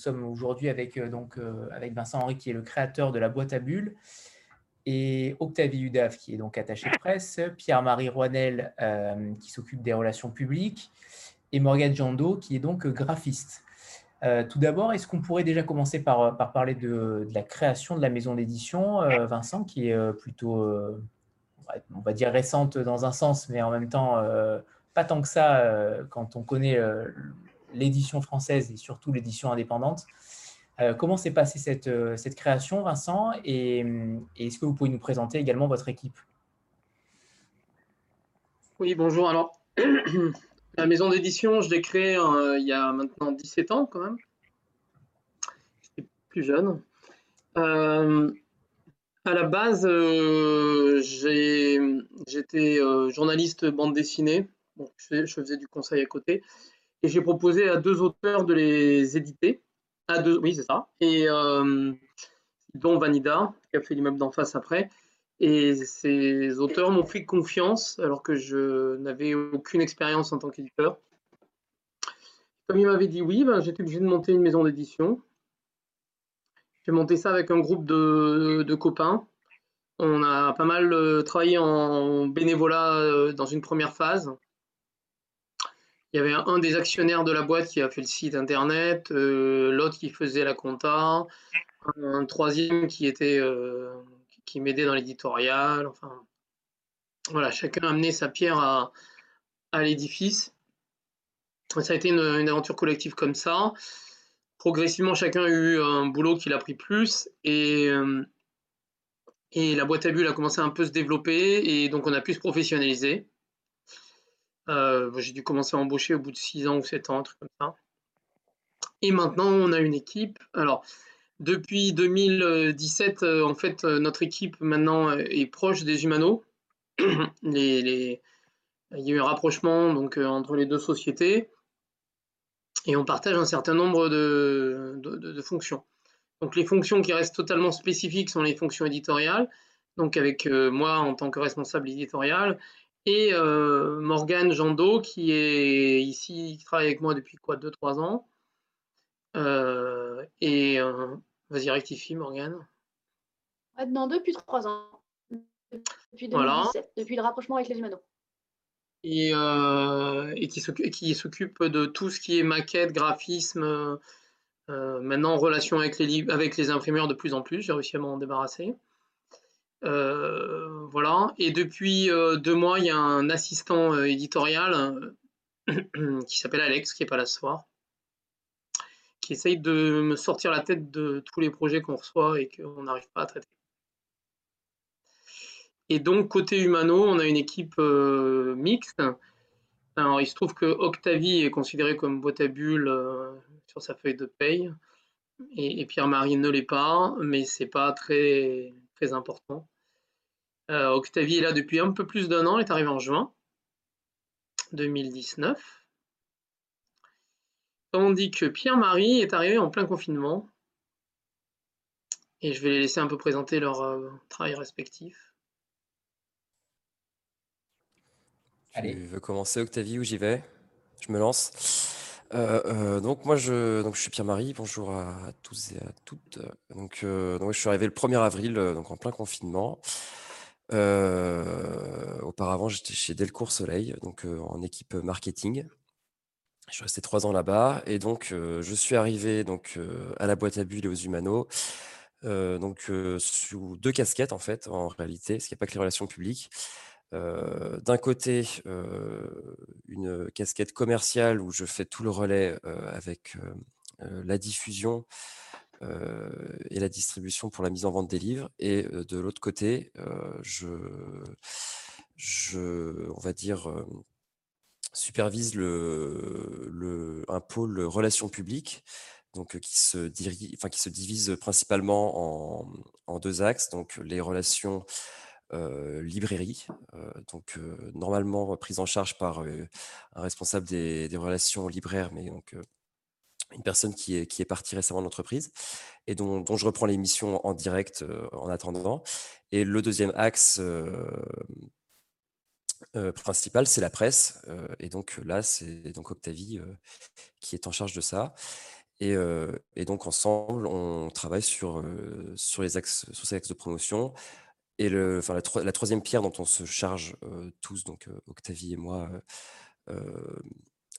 Euh, sommes aujourd'hui avec, euh, donc, euh, avec Vincent Henry, qui est le créateur de la boîte à bulles, et Octavie Udave, qui est donc attaché de presse, Pierre-Marie Roinel, qui s'occupe des relations publiques, et Morgane Jando, qui est donc graphiste. tout d'abord, est-ce qu'on pourrait déjà commencer par, par parler de, la création de la maison d'édition, Vincent, qui est plutôt, on va dire récente dans un sens, mais en même temps pas tant que ça quand on connaît l'édition française et surtout l'édition indépendante. Euh, comment s'est passée cette, euh, cette, création, Vincent Et, est-ce que vous pouvez nous présenter également votre équipe? Oui, bonjour. Alors, la maison d'édition, je l'ai créée euh, il y a maintenant 17 ans quand même. J'étais plus jeune. à la base, j'étais journaliste bande dessinée. je, faisais du conseil à côté et j'ai proposé à deux auteurs de les éditer. À deux, oui, c'est ça. Et euh, dont Vanida, qui a fait l'immeuble d'en face après. Et ces auteurs m'ont fait confiance alors que je n'avais aucune expérience en tant qu'éditeur. Comme ils m'avaient dit oui, ben, j'étais obligé de monter une maison d'édition. J'ai monté ça avec un groupe de, copains. On a pas mal euh, travaillé en bénévolat euh, dans une première phase. Il y avait un, des actionnaires de la boîte qui a fait le site internet, euh, l'autre qui faisait la compta, un, troisième qui était euh, qui m'aidait dans l'éditorial. Enfin, voilà, chacun a amené sa pierre à, l'édifice. Ça a été une, aventure collective comme ça. Progressivement, chacun a eu un boulot qu'il a pris plus et, euh, et la boîte à bulles a commencé à un peu se développer et donc on a pu se professionnaliser. Euh, j'ai dû commencer à embaucher au bout de 6 ans ou 7 ans, un truc comme ça. Et maintenant, on a une équipe. Alors, depuis 2017, euh, en fait, euh, notre équipe maintenant est proche des Humano. Il y a eu un rapprochement donc, entre les deux sociétés et on partage un certain nombre de, fonctions. Donc les fonctions qui restent totalement spécifiques sont les fonctions éditoriales, donc avec moi en tant que responsable éditorial, et euh, Morgane Jando, qui est ici, qui travaille avec moi depuis quoi, 2-3 ans. Euh, et euh, vas-y, rectifie, Morgane. Non, depuis 3 ans. Depuis 2017, depuis le rapprochement avec les Humano. Et, et qui s'occupe de tout ce qui est maquette, graphisme, maintenant en relation avec les, avec les imprimeurs de plus en plus. J'ai réussi à m'en débarrasser. Euh, voilà. Et depuis euh, deux mois, il y a un assistant euh, éditorial qui s'appelle Alex, qui n'est pas là ce soir, qui essaye de me sortir la tête de tous les projets qu'on reçoit et qu'on n'arrive pas à traiter. Et donc, côté humano, on a une équipe mixte. Alors, il se trouve que Octavie est considéré comme boîte à bulles sur sa feuille de paye. Et, et Pierre-Marie ne l'est pas, mais c'est pas très, très important. Euh, Octavie est là depuis un peu plus d'un an, elle est arrivée en juin 2019. Tandis que Pierre-Marie est arrivé en plein confinement. Et je vais les laisser un peu présenter leur euh, travail respectif. Allez. Tu veux commencer Octavie ou j'y vais? Je me lance. Euh, donc moi je, donc je suis Pierre-Marie, bonjour à tous et à toutes. Donc, donc je suis arrivé le 1er avril, donc en plein confinement. Euh, auparavant, j'étais chez Delcourt Soleil, donc euh, en équipe marketing. Je suis resté trois ans là-bas et donc euh, je suis arrivé donc à la boîte à bulles et aux Humano, donc sous deux casquettes en fait en réalité, parce qu'il n'y a pas que les relations publiques. D'un côté, une casquette commerciale où je fais tout le relais avec la diffusion et la distribution pour la mise en vente des livres. Et de l'autre côté, je, je, on va dire, supervise le, le, un pôle relations publiques donc, qui, se dirige, enfin, qui se divise principalement en, en, deux axes, donc les relations librairie, donc normalement prise en charge par un responsable des, relations libraires, mais donc une personne qui est, qui est partie récemment de l'entreprise et dont, dont, je reprends l'émission en direct en attendant. Et le deuxième axe, principal, c'est la presse. et donc là, c'est donc Octavie qui est en charge de ça. Et, donc ensemble, on travaille sur, sur, les axes, sur ces axes de promotion. Et enfin, la, troisième pierre dont on se charge tous, donc Octavie et moi,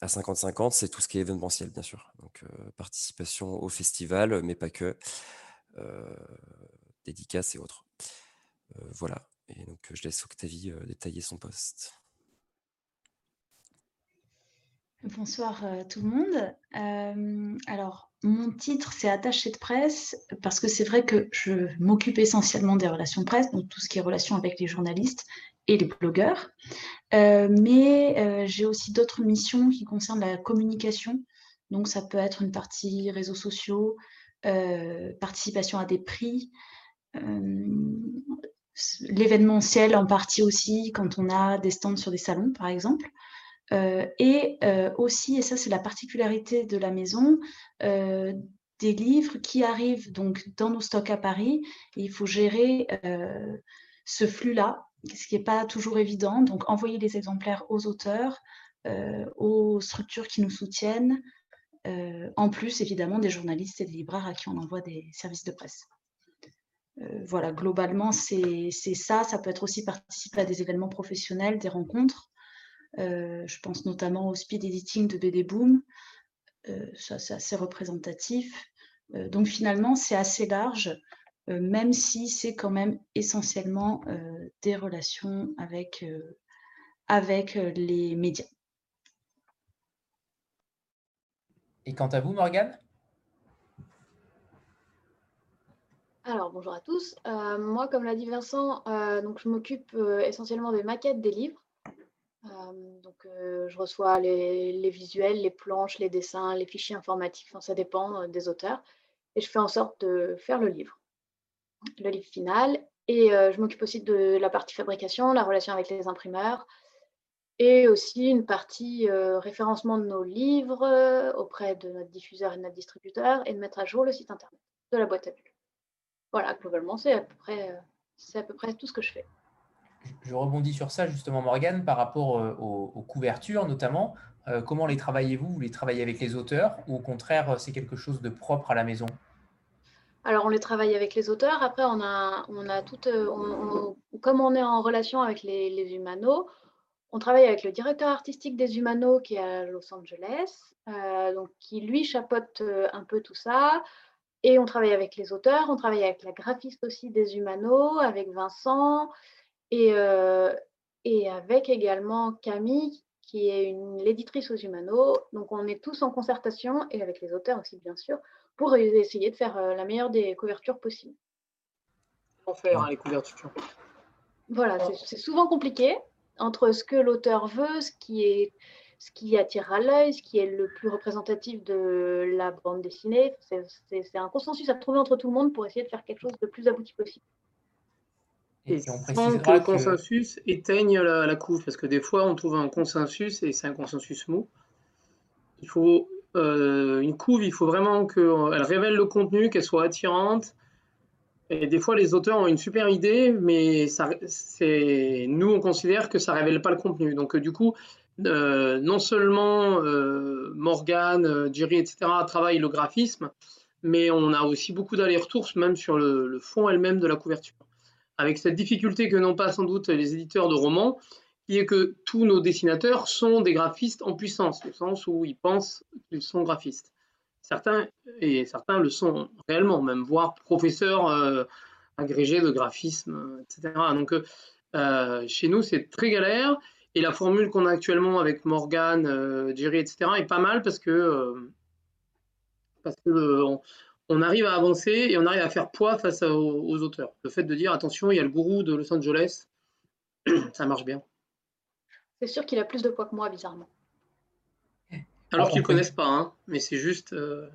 à 50-50, c'est tout ce qui est événementiel, bien sûr. Donc participation au festival, mais pas que, dédicaces et autres. voilà. Et donc, je laisse Octavie détailler son poste. Bonsoir tout le monde. alors, mon titre, c'est attaché de presse, parce que c'est vrai que je m'occupe essentiellement des relations presse, donc tout ce qui est relations avec les journalistes et les blogueurs. mais j'ai aussi d'autres missions qui concernent la communication. Donc, ça peut être une partie réseaux sociaux, participation à des prix, l'événementiel en partie aussi quand on a des stands sur des salons, par exemple. Euh, et euh, aussi, et ça c'est la particularité de la maison, euh, des livres qui arrivent donc dans nos stocks à Paris. Il faut gérer ce flux-là, ce qui n'est pas toujours évident. Donc envoyer les exemplaires aux auteurs, aux structures qui nous soutiennent, en plus évidemment des journalistes et des libraires à qui on envoie des services de presse. voilà, globalement, c'est ça. Ça peut être aussi participer à des événements professionnels, des rencontres. Euh, je pense notamment au speed editing de BD Boom. Euh, ça, c'est assez représentatif. Euh, donc finalement, c'est assez large, même si c'est quand même essentiellement des relations avec, avec les médias. Et quant à vous, Morgane? Alors, bonjour à tous. moi, comme l'a dit Vincent, donc, je m'occupe essentiellement des maquettes des livres. Donc, je reçois les, visuels, les planches, les dessins, les fichiers informatiques, ça dépend des auteurs. Et je fais en sorte de faire le livre, le livre final. Et je m'occupe aussi de la partie fabrication, la relation avec les imprimeurs, et aussi une partie référencement de nos livres auprès de notre diffuseur et de notre distributeur, et de mettre à jour le site internet de la boîte à bulles. Voilà, globalement, c'est à peu près tout ce que je fais je rebondis sur ça justement, Morgane, par rapport euh, aux, couvertures notamment. Euh, comment les travaillez-vous Vous les travaillez avec les auteurs ou au contraire, c'est quelque chose de propre à la maison? Alors, on les travaille avec les auteurs. Après, on a, on a tout, euh, comme on est en relation avec les, les humanos, on travaille avec le directeur artistique des humanos qui est à Los Angeles, donc qui lui chapeaute un peu tout ça. Et on travaille avec les auteurs, on travaille avec la graphiste aussi des humanos, avec Vincent. Et, euh, et avec également Camille, qui est l'éditrice aux Humano. Donc, on est tous en concertation, et avec les auteurs aussi, bien sûr, pour essayer de faire euh, la meilleure des couvertures possibles. Comment faire hein, les couvertures Voilà, c'est souvent compliqué entre ce que l'auteur veut, ce qui est ce qui attire à l'œil, ce qui est le plus représentatif de la bande dessinée. C'est un consensus à trouver entre tout le monde pour essayer de faire quelque chose de plus abouti possible. Et, sans que le consensus éteigne la, la, couve, parce que des fois on trouve un consensus et c'est un consensus mou. Il faut euh, une couve, il faut vraiment qu'elle révèle le contenu, qu'elle soit attirante. Et des fois les auteurs ont une super idée, mais ça, nous on considère que ça révèle pas le contenu. Donc du coup, euh, non seulement euh, Morgane, Jerry, etc. travaillent le graphisme, mais on a aussi beaucoup d'allers-retours même sur le, le fond elle-même de la couverture avec cette difficulté que n'ont pas sans doute les éditeurs de romans, qui est que tous nos dessinateurs sont des graphistes en puissance, au sens où ils pensent qu'ils sont graphistes. Certains, et certains le sont réellement, même voire professeurs euh, agrégés de graphisme, etc. Donc euh, chez nous, c'est très galère. Et la formule qu'on a actuellement avec Morgan, euh, Jerry, etc., est pas mal parce que, parce que arrive à avancer et on arrive à faire poids face aux, auteurs. Le fait de dire attention, il y a le gourou de Los Angeles, ça marche bien. C'est sûr qu'il a plus de poids que moi, bizarrement. Alors qu'ils ne connaissent pas, hein, mais c'est juste. Euh,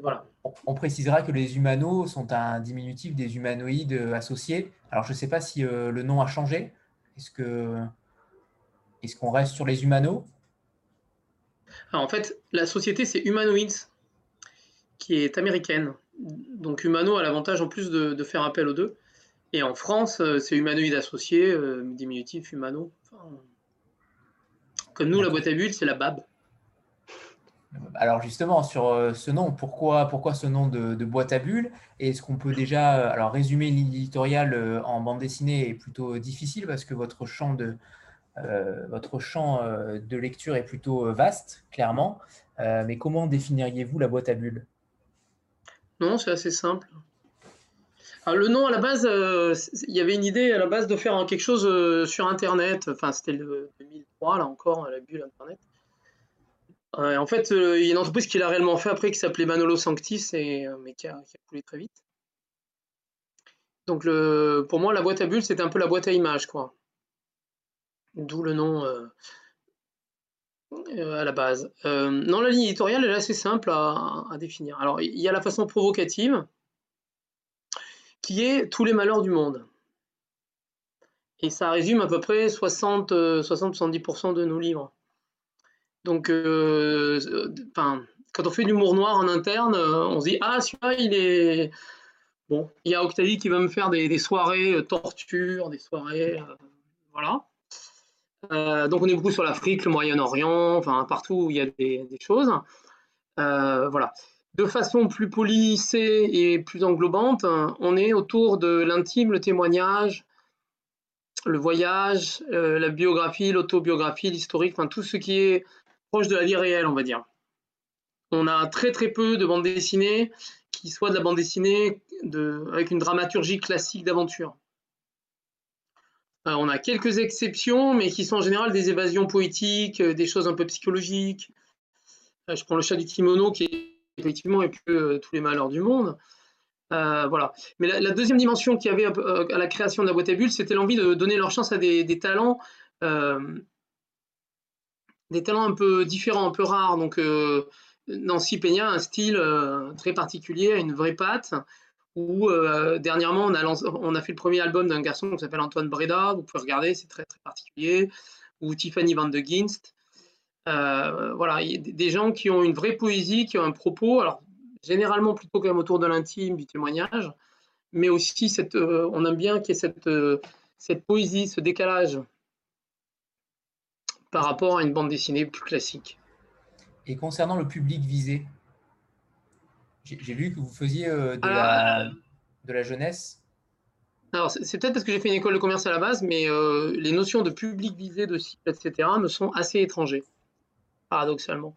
voilà. On précisera que les humanos sont un diminutif des humanoïdes associés. Alors, je ne sais pas si euh, le nom a changé. Est-ce que est-ce qu'on reste sur les humanos En fait, la société, c'est Humanoids qui est américaine. Donc Humano a l'avantage en plus de, faire appel aux deux. Et en France, c'est humanoïde associé, diminutif humano. comme nous, la boîte à bulles, c'est la BAB. Alors justement, sur euh, ce nom, pourquoi, pourquoi ce nom de, boîte à bulles? Est-ce qu'on peut déjà euh, alors, résumer l'éditorial euh, en bande dessinée est plutôt difficile parce que votre champ de, votre champ de lecture est plutôt vaste, clairement. mais comment définiriez-vous la boîte à bulles? Non, c'est assez simple. le nom, à la base, il y avait une idée à la base de faire quelque chose sur Internet. Enfin, c'était le 2003, là encore, la bulle Internet en fait, euh, il y a une entreprise qui l'a réellement fait après qui s'appelait Manolo Sanctis, et, euh, mais qui a, coulé très vite. Donc le, pour moi, la boîte à bulles, c'était un peu la boîte à images, quoi. D'où le nom euh, à la base. non, la ligne éditoriale, elle est assez simple à, définir. Alors, il y a la façon provocative, qui est tous les malheurs du monde. Et ça résume à peu près 60-70% de nos livres. Donc, euh, quand on fait de l'humour noir en interne, euh, on se dit Ah, celui-là, il est. Bon, il y a Octavie qui va me faire des, soirées euh, torture, des soirées. voilà. Donc, on est beaucoup sur l'Afrique, le Moyen-Orient, enfin, partout où il y a des, choses. voilà. De façon plus polissée et plus englobante, on est autour de l'intime, le témoignage, le voyage, la biographie, l'autobiographie, l'historique, enfin tout ce qui est proche de la vie réelle, on va dire. On a très très peu de bandes dessinées qui soient de la bande dessinée de, avec une dramaturgie classique d'aventure. Euh, on a quelques exceptions, mais qui sont en général des évasions poétiques, euh, des choses un peu psychologiques. Euh, je prends le chat du kimono qui est effectivement et plus tous les malheurs du monde. voilà. Mais la, deuxième dimension qu'il y avait à la création de la boîte à bulles, c'était l'envie de donner leur chance à des, talents des talents un peu différents, un peu rares. Donc, Nancy Peña a un style très particulier, une vraie patte. Où euh, dernièrement, on a, fait le premier album d'un garçon qui s'appelle Antoine Breda. Vous pouvez regarder, c'est très, très particulier. Ou Tiffany Van de Ginst. voilà, il y a des gens qui ont une vraie poésie, qui ont un propos. Alors, généralement plutôt quand même autour de l'intime, du témoignage, mais aussi cette, on aime bien qu'il y ait cette, cette poésie, ce décalage par rapport à une bande dessinée plus classique. Et concernant le public visé, j'ai vu que vous faisiez euh, de, la, de, la, jeunesse. Alors, c'est peut-être parce que j'ai fait une école de commerce à la base, mais euh, les notions de public visé, de cible, etc., me sont assez étrangers, paradoxalement.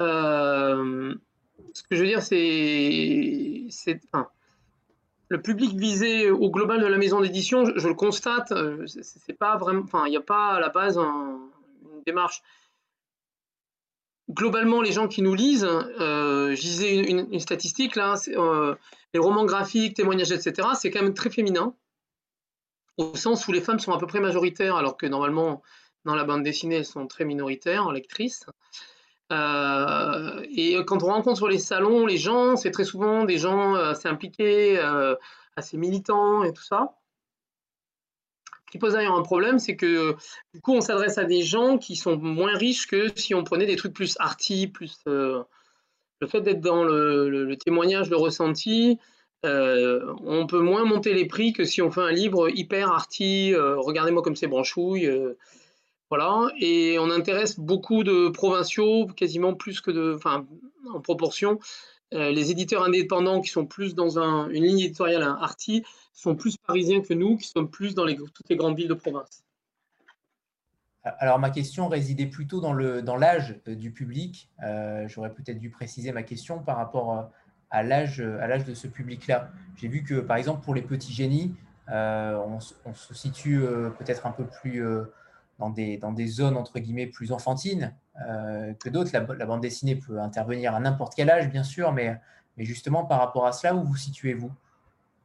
Euh, ce que je veux dire, c'est. le public visé au global de la maison d'édition, je, je, le constate, c'est pas vraiment. Enfin, il n'y a pas à la base un démarche. Globalement, les gens qui nous lisent, euh, je disais une, statistique là, euh, les romans graphiques, témoignages, etc., c'est quand même très féminin, au sens où les femmes sont à peu près majoritaires, alors que normalement, dans la bande dessinée, elles sont très minoritaires en lectrices. Euh, et quand on rencontre sur les salons, les gens, c'est très souvent des gens assez impliqués, assez militants et tout ça qui pose d'ailleurs un problème, c'est que du coup, on s'adresse à des gens qui sont moins riches que si on prenait des trucs plus arty, plus euh, le fait d'être dans le, témoignage, le ressenti. Euh, on peut moins monter les prix que si on fait un livre hyper arty, euh, regardez-moi comme c'est branchouille. voilà, et on intéresse beaucoup de provinciaux, quasiment plus que de, enfin, en proportion, les éditeurs indépendants qui sont plus dans une ligne éditoriale arty sont plus parisiens que nous, qui sommes plus dans toutes les grandes villes de province. Alors, ma question résidait plutôt dans l'âge euh, du public. Euh, j'aurais peut-être dû préciser ma question par rapport euh, à l'âge de ce public-là. J'ai vu que, par exemple, pour les petits génies, on, se situe peut-être un peu plus dans, des, dans des zones, entre guillemets, plus enfantines que d'autres. La, bande dessinée peut intervenir à n'importe quel âge, bien sûr, mais, mais justement, par rapport à cela, où vous situez-vous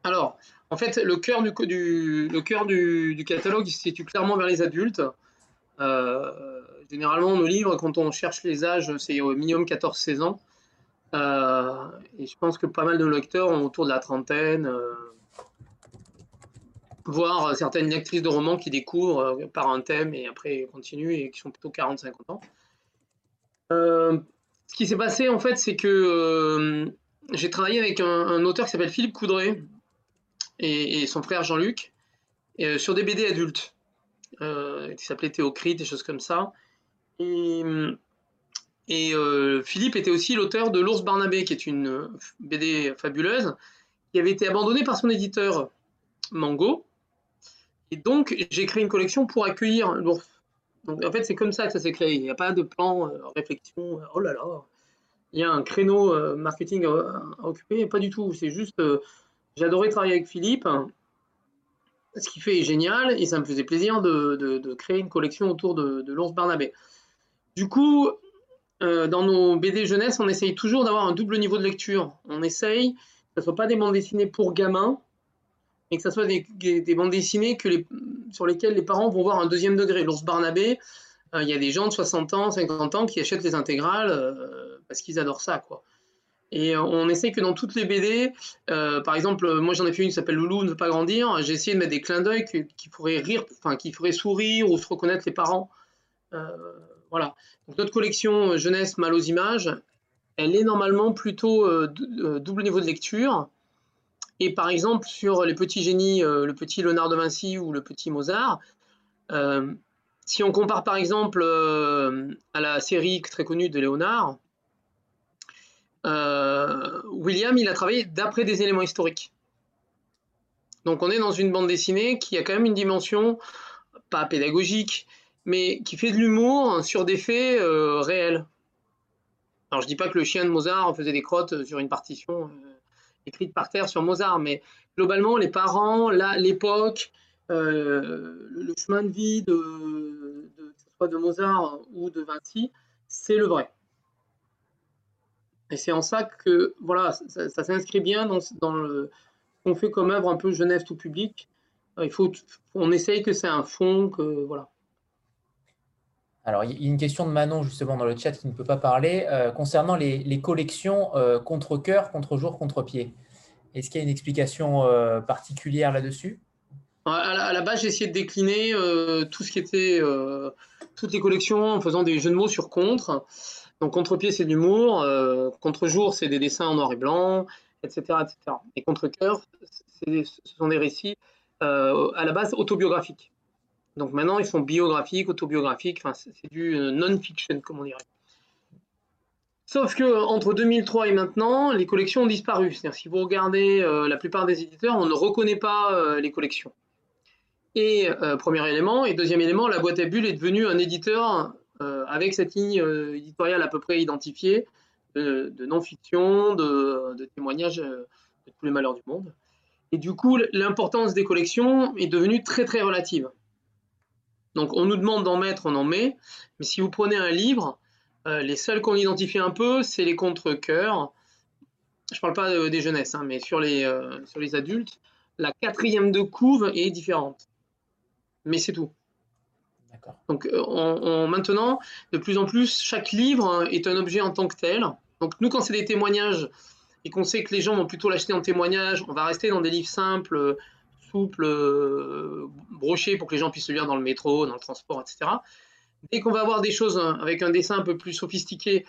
alors, en fait, le cœur du, cœur du, catalogue se situe clairement vers les adultes. Euh, généralement, nos livres, quand on cherche les âges, c'est au minimum 14-16 ans. Euh, et je pense que pas mal de lecteurs ont autour de la trentaine, euh, voire certaines lectrices de romans qui découvrent par un thème et après continuent et qui sont plutôt 40-50 ans. ce qui s'est passé, en fait, c'est que j'ai travaillé avec un, auteur qui s'appelle Philippe Coudray, et, son frère Jean-Luc sur des BD adultes qui s'appelaient Théocrite, des choses comme ça. Et Philippe était aussi l'auteur de L'ours Barnabé, qui est une BD fabuleuse, qui avait été abandonnée par son éditeur Mango. Et donc, j'ai créé une collection pour accueillir l'ours. En fait, c'est comme ça que ça s'est créé. Il n'y a pas de plan, réflexion, oh là là, il y a un créneau euh, marketing à, occuper, pas du tout. C'est juste, euh, j'adorais travailler avec Philippe. Ce qu'il fait est génial et ça me faisait plaisir de, créer une collection autour de, l'ours Barnabé. Du coup, euh, dans nos BD jeunesse, on essaye toujours d'avoir un double niveau de lecture. On essaye que ce ne soit pas des bandes dessinées pour gamins, mais que ce soit des, bandes dessinées sur lesquelles les parents vont voir un deuxième degré. L'ours Barnabé, il y a des gens de 60 ans, 50 ans qui achètent les intégrales parce qu'ils adorent ça. Et on essaie que dans toutes les BD, euh, par exemple, moi j'en ai fait une qui s'appelle Loulou ne veut pas grandir. J'ai essayé de mettre des clins d'œil qui, pourraient rire, enfin qui feraient sourire ou se reconnaître les parents. Euh, voilà. Donc notre collection euh, jeunesse mal aux images, elle est normalement plutôt double niveau de lecture. Et par exemple sur les petits génies, le petit Léonard de Vinci ou le petit Mozart, si on compare par exemple à la série très connue de Léonard, euh, William, il a travaillé d'après des éléments historiques. Donc on est dans une bande dessinée qui a quand même une dimension, pas pédagogique, mais qui fait de l'humour sur des faits euh, réels. Alors je dis pas que le chien de Mozart faisait des crottes sur une partition euh, écrite par terre sur Mozart, mais globalement les parents, l'époque, le chemin de vie de, de Mozart ou de Vinci, c'est le vrai. Et c'est en ça que voilà, ça, s'inscrit bien dans, dans le, qu'on fait comme œuvre un peu jeunesse tout public. Il faut, on essaye que c'est un fond, que voilà. Alors, il y a une question de Manon justement dans le chat qui ne peut pas parler euh, concernant les, collections euh, contre cœur, contre jour, contre pied. Est-ce qu'il y a une explication euh, particulière là-dessus? À la, base, j'ai essayé de décliner tout ce qui était toutes les collections en faisant des jeux de mots sur contre. Donc contre-pied, c'est de l'humour, contre-jour, c'est des dessins en noir et blanc, etc. etc. Et contre-cœur, ce sont des récits à la base autobiographiques. Donc maintenant, ils sont biographiques, autobiographiques, enfin, c'est du euh, non-fiction, comme on dirait. Sauf que entre 2003 et maintenant, les collections ont disparu. C'est-à-dire, si vous regardez la plupart des éditeurs, on ne reconnaît pas les collections. Et premier élément, et deuxième élément, la boîte à bulles est devenue un éditeur euh, avec cette ligne euh, éditoriale à peu près identifiée de, non-fiction, de, témoignages euh, de tous les malheurs du monde. Et du coup, l'importance des collections est devenue très très relative. Donc on nous demande d'en mettre, on en met, mais si vous prenez un livre, les seuls qu'on identifie un peu, c'est les contre-cœurs. Je ne parle pas des jeunesses, hein, mais sur les, sur les adultes, la quatrième de couve est différente. Mais c'est tout. Donc euh, maintenant, de plus en plus, chaque livre est un objet en tant que tel. Donc nous, quand c'est des témoignages et qu'on sait que les gens vont plutôt l'acheter en témoignage, on va rester dans des livres simples, souples, euh, pour que les gens puissent le lire dans le métro, dans le transport, etc. Dès qu'on va avoir des choses avec un dessin un peu plus sophistiqué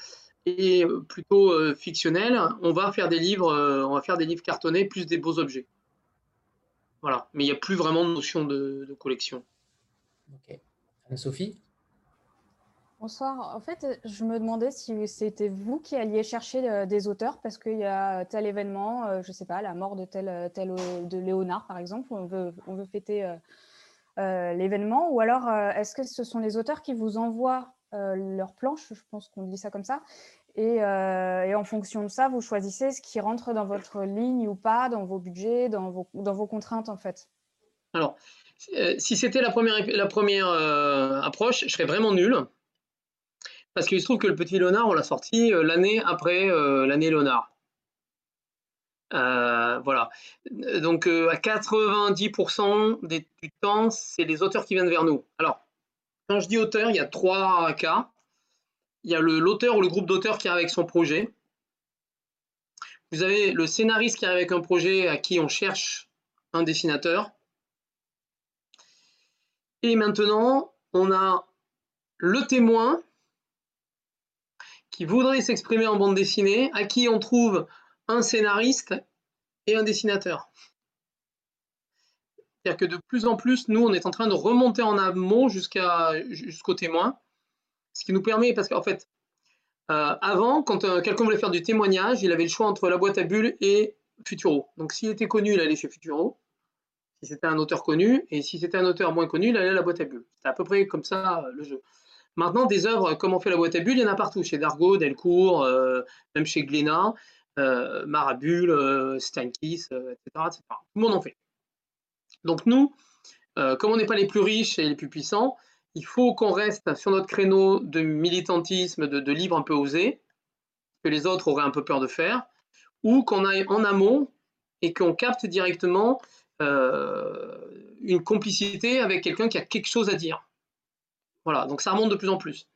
et plutôt euh, fictionnel, on va faire des livres, on va faire des livres cartonnés plus des beaux objets. Voilà, mais il n'y a plus vraiment de notion de, collection. Ok. Anne-Sophie Bonsoir. En fait, je me demandais si c'était vous qui alliez chercher euh, des auteurs parce qu'il y a tel événement, euh, je ne sais pas, la mort de tel, tel de Léonard par exemple, on veut, on veut fêter euh, l'événement, ou alors est-ce que ce sont les auteurs qui vous envoient leurs planches, je pense qu'on dit ça comme ça, et, et, en fonction de ça, vous choisissez ce qui rentre dans votre ligne ou pas, dans vos budgets, dans vos, dans vos contraintes en fait. Alors, euh, si c'était la première, la première euh, approche, je serais vraiment nul. Parce qu'il se trouve que le petit Léonard, on l'a sorti euh, l'année après l'année Léonard. voilà. Donc à 90% du temps, c'est les auteurs qui viennent vers nous. Alors, quand je dis auteur, il y a trois cas. Il y a l'auteur ou le groupe d'auteurs qui arrive avec son projet. Vous avez le scénariste qui arrive avec un projet à qui on cherche un dessinateur. Et maintenant, on a le témoin qui voudrait s'exprimer en bande dessinée, à qui on trouve un scénariste et un dessinateur. C'est-à-dire que de plus en plus, nous, on est en train de remonter en amont jusqu'à jusqu'au témoin, ce qui nous permet, parce qu'en fait, euh, avant, quand euh, quelqu'un voulait faire du témoignage, il avait le choix entre la boîte à bulles et Futuro. Donc s'il était connu, il allait chez Futuro, si c'était un auteur connu, et si c'était un auteur moins connu, il allait à la boîte à bulles. C'est à peu près comme ça le jeu. Maintenant, des œuvres comme on fait la boîte à bulles, il y en a partout, chez Dargaud, Delcourt, même chez Glénat. Euh, Marabule, euh, euh, etc., etc., Tout le monde en fait. Donc nous, comme on n'est pas les plus riches et les plus puissants, il faut qu'on reste sur notre créneau de militantisme, de, livres un peu osés, que les autres auraient un peu peur de faire, ou qu'on aille en amont et qu'on capte directement une complicité avec quelqu'un qui a quelque chose à dire. Voilà, donc ça remonte de plus en plus.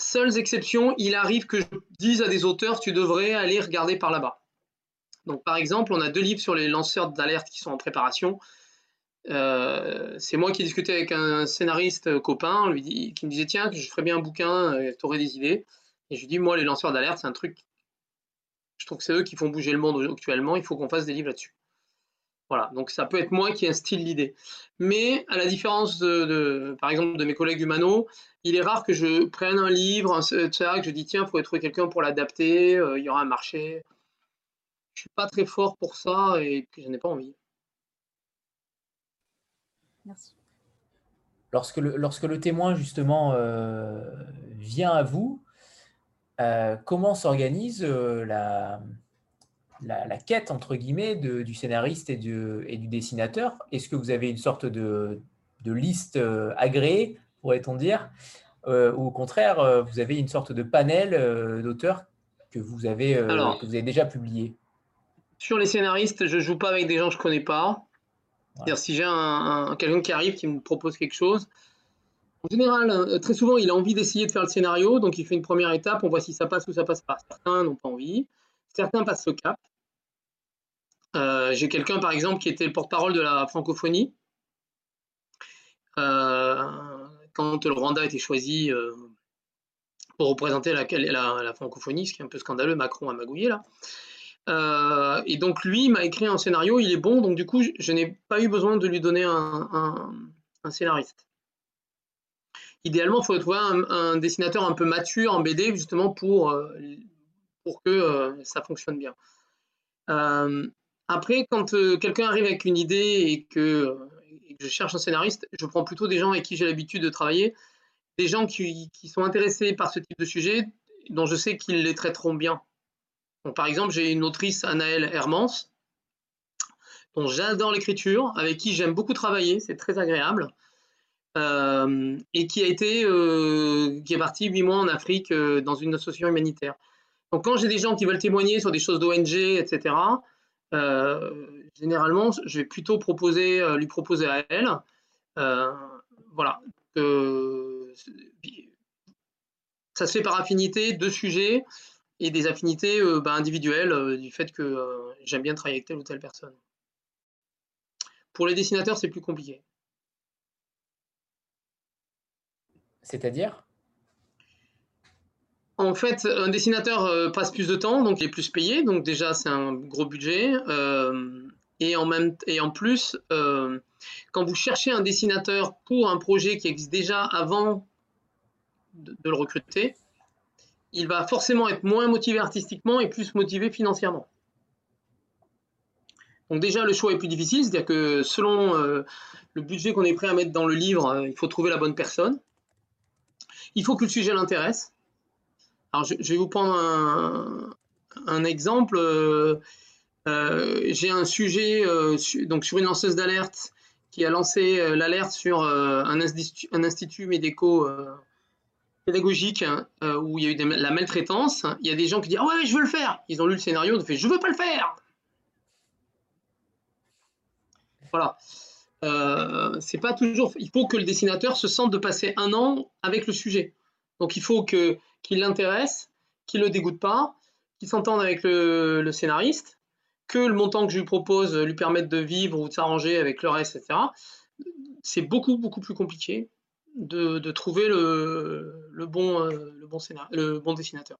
Seules exceptions, il arrive que je dise à des auteurs, tu devrais aller regarder par là-bas. Donc, par exemple, on a deux livres sur les lanceurs d'alerte qui sont en préparation. Euh, c'est moi qui discutais avec un scénariste copain qui me disait Tiens, je ferais bien un bouquin, euh, tu aurais des idées. Et je lui dis Moi, les lanceurs d'alerte, c'est un truc. Je trouve que c'est eux qui font bouger le monde actuellement. Il faut qu'on fasse des livres là-dessus. Voilà, donc ça peut être moi qui instille l'idée. Mais à la différence de, par exemple, de mes collègues humano, il est rare que je prenne un livre, que je dis tiens, il faudrait trouver quelqu'un pour l'adapter, euh, il y aura un marché. Je suis pas très fort pour ça et puis je n'ai pas envie. Merci. Lorsque le, lorsque le témoin, justement, euh, vient à vous, euh, comment s'organise la, la, quête, entre guillemets, du scénariste et du, et du dessinateur Est-ce que vous avez une sorte de, liste euh, agréée, pourrait-on dire euh, Ou au contraire, euh, vous avez une sorte de panel d'auteurs que, vous avez, que vous avez déjà publié? Sur les scénaristes, je ne joue pas avec des gens que je ne connais pas. C'est-à-dire, si j'ai un, quelqu'un qui arrive, qui me propose quelque chose, en général, très souvent, il a envie d'essayer de faire le scénario, donc il fait une première étape, on voit si ça passe ou ça passe pas. Certains n'ont pas envie. Certains passent le cap. Euh, j'ai quelqu'un, par exemple, qui était le porte-parole de la francophonie. Euh, quand le Rwanda a été choisi euh, pour représenter la, francophonie, ce qui est un peu scandaleux, Macron a magouillé là. et donc lui m'a écrit un scénario, il est bon, donc du coup je, n'ai pas eu besoin de lui donner un, scénariste. Idéalement, il faudrait trouver un, dessinateur un peu mature en BD justement pour, pour que ça fonctionne bien. Après, quand euh, quelqu'un arrive avec une idée et que, je cherche un scénariste, je prends plutôt des gens avec qui j'ai l'habitude de travailler, des gens qui, sont intéressés par ce type de sujet, dont je sais qu'ils les traiteront bien. par exemple, j'ai une autrice, Anaëlle Hermans, dont j'adore l'écriture, avec qui j'aime beaucoup travailler, c'est très agréable, euh, et qui a été, euh, qui est partie huit mois en Afrique dans une association humanitaire. Donc quand j'ai des gens qui veulent témoigner sur des choses d'ONG, etc., euh, généralement, je vais plutôt proposer, euh, lui proposer à elle. Euh, voilà. ça se fait par affinité de sujets et des affinités bah, individuelles du fait que j'aime bien travailler avec telle ou telle personne. Pour les dessinateurs, c'est plus compliqué. C'est-à-dire? En fait, un dessinateur euh, passe plus de temps, donc il est plus payé, donc déjà c'est un gros budget. Euh, et, en plus, euh, quand vous cherchez un dessinateur pour un projet qui existe déjà avant de, le recruter, il va forcément être moins motivé artistiquement et plus motivé financièrement. Donc déjà, le choix est plus difficile, c'est-à-dire que selon le budget qu'on est prêt à mettre dans le livre, il faut trouver la bonne personne. Il faut que le sujet l'intéresse. Alors, je, vais vous prendre un, exemple. Euh, euh, j'ai un sujet euh, donc sur une lanceuse d'alerte qui a lancé l'alerte sur un, institut, un institut médico pédagogique hein, où il y a eu de la maltraitance. Il y a des gens qui disent ah ouais je veux le faire. Ils ont lu le scénario, ils ont fait je veux pas le faire. Voilà. c'est pas toujours. Il faut que le dessinateur se sente de passer un an avec le sujet. Donc il faut que qu'il l'intéresse, qu'il ne le dégoûte pas, qu'il s'entende avec le, scénariste, que le montant que je lui propose lui permette de vivre ou de s'arranger avec le reste, etc. C'est beaucoup, beaucoup plus compliqué de, trouver le, bon, le, bon le bon dessinateur.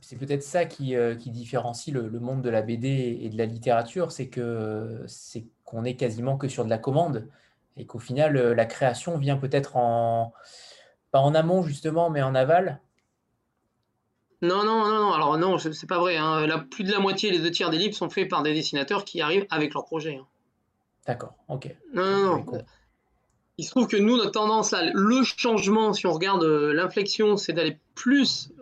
c'est peut-être ça qui, euh, différencie le, monde de la BD et de la littérature, c'est que c'est qu'on est quasiment que sur de la commande et qu'au final, euh, la création vient peut-être en pas en amont justement, mais en aval. Non, non, non, non. Alors non, c'est pas vrai. Hein. La, plus de la moitié, les deux tiers des livres sont faits par des dessinateurs qui arrivent avec leur projet. Hein. D'accord, ok. Non, non, non. Il se trouve que nous, notre tendance, là, le changement, si on regarde euh, l'inflexion, c'est d'aller plus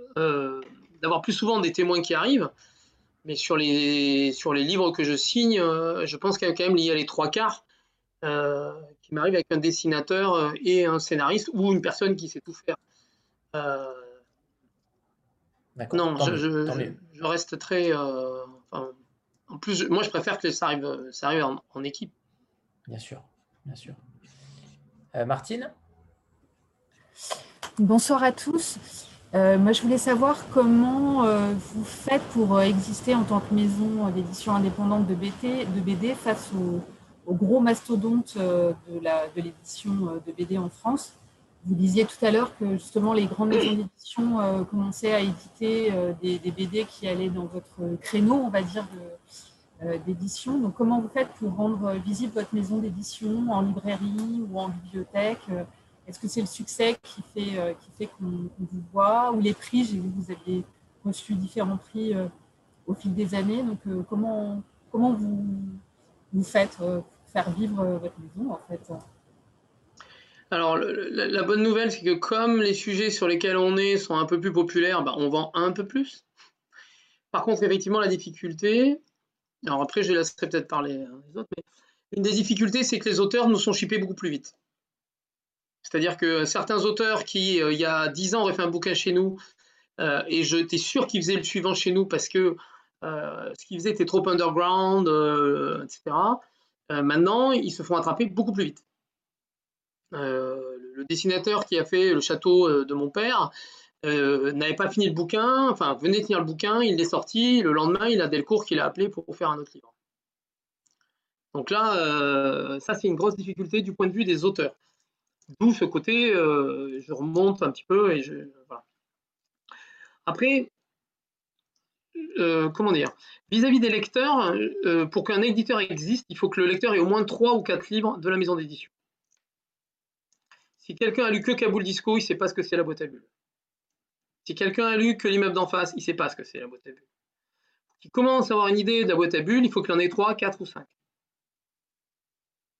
d'avoir plus souvent des témoins qui arrivent. Mais sur les, sur les livres que je signe, euh, je pense qu'il y a quand même lié à les trois quarts euh, qui m'arrivent avec un dessinateur euh, et un scénariste ou une personne qui sait tout faire. non, je, je, reste très. en plus, moi, je préfère que ça arrive, ça arrive en, en équipe. Bien sûr, bien sûr. Martine? Bonsoir à tous. Euh, moi, je voulais savoir comment euh, vous faites pour euh, exister en tant que maison d'édition indépendante de, de BD face aux, gros mastodontes de l'édition de, BD en France. Vous disiez tout à l'heure que justement les grandes maisons d'édition commençaient à éditer des, BD qui allaient dans votre créneau, on va dire, d'édition. Donc, comment vous faites pour rendre visible votre maison d'édition en librairie ou en bibliothèque? Est-ce que c'est le succès qui fait, euh, qu'on vous voit ou les prix? J'ai vu que vous aviez reçu différents prix euh, au fil des années. Donc, euh, comment, comment vous, vous faites faire vivre votre maison en fait alors, la, bonne nouvelle, c'est que comme les sujets sur lesquels on est sont un peu plus populaires, bah, on vend un peu plus. Par contre, effectivement, la difficulté, alors après, je laisserai peut-être parler les autres, mais une des difficultés, c'est que les auteurs nous sont shippés beaucoup plus vite. C'est-à-dire que certains auteurs qui, euh, il y a 10 ans, auraient fait un bouquin chez nous, euh, et j'étais sûr qu'ils faisaient le suivant chez nous parce que euh, ce qu'ils faisaient était trop underground, etc. maintenant, ils se font attraper beaucoup plus vite. le dessinateur qui a fait le château de mon père n'avait pas fini le bouquin, enfin venait tenir le bouquin, il l'est sorti, le lendemain il a Delcourt qui l'a appelé pour faire un autre livre. Donc là, ça c'est une grosse difficulté du point de vue des auteurs. D'où ce côté, euh, je remonte un petit peu et je. Voilà. Après, euh, comment dire Vis-à-vis des lecteurs, euh, pour qu'un éditeur existe, il faut que le lecteur ait au moins 3 ou 4 livres de la maison d'édition. Si quelqu'un a lu que Kaboul Disco, il ne sait pas ce que c'est la boîte à bulles. Si quelqu'un a lu que l'immeuble d'en face, il ne sait pas ce que c'est la boîte à bulles. Qui commence à avoir une idée de la boîte à bulles, il faut qu'il en ait 3, 4 ou 5.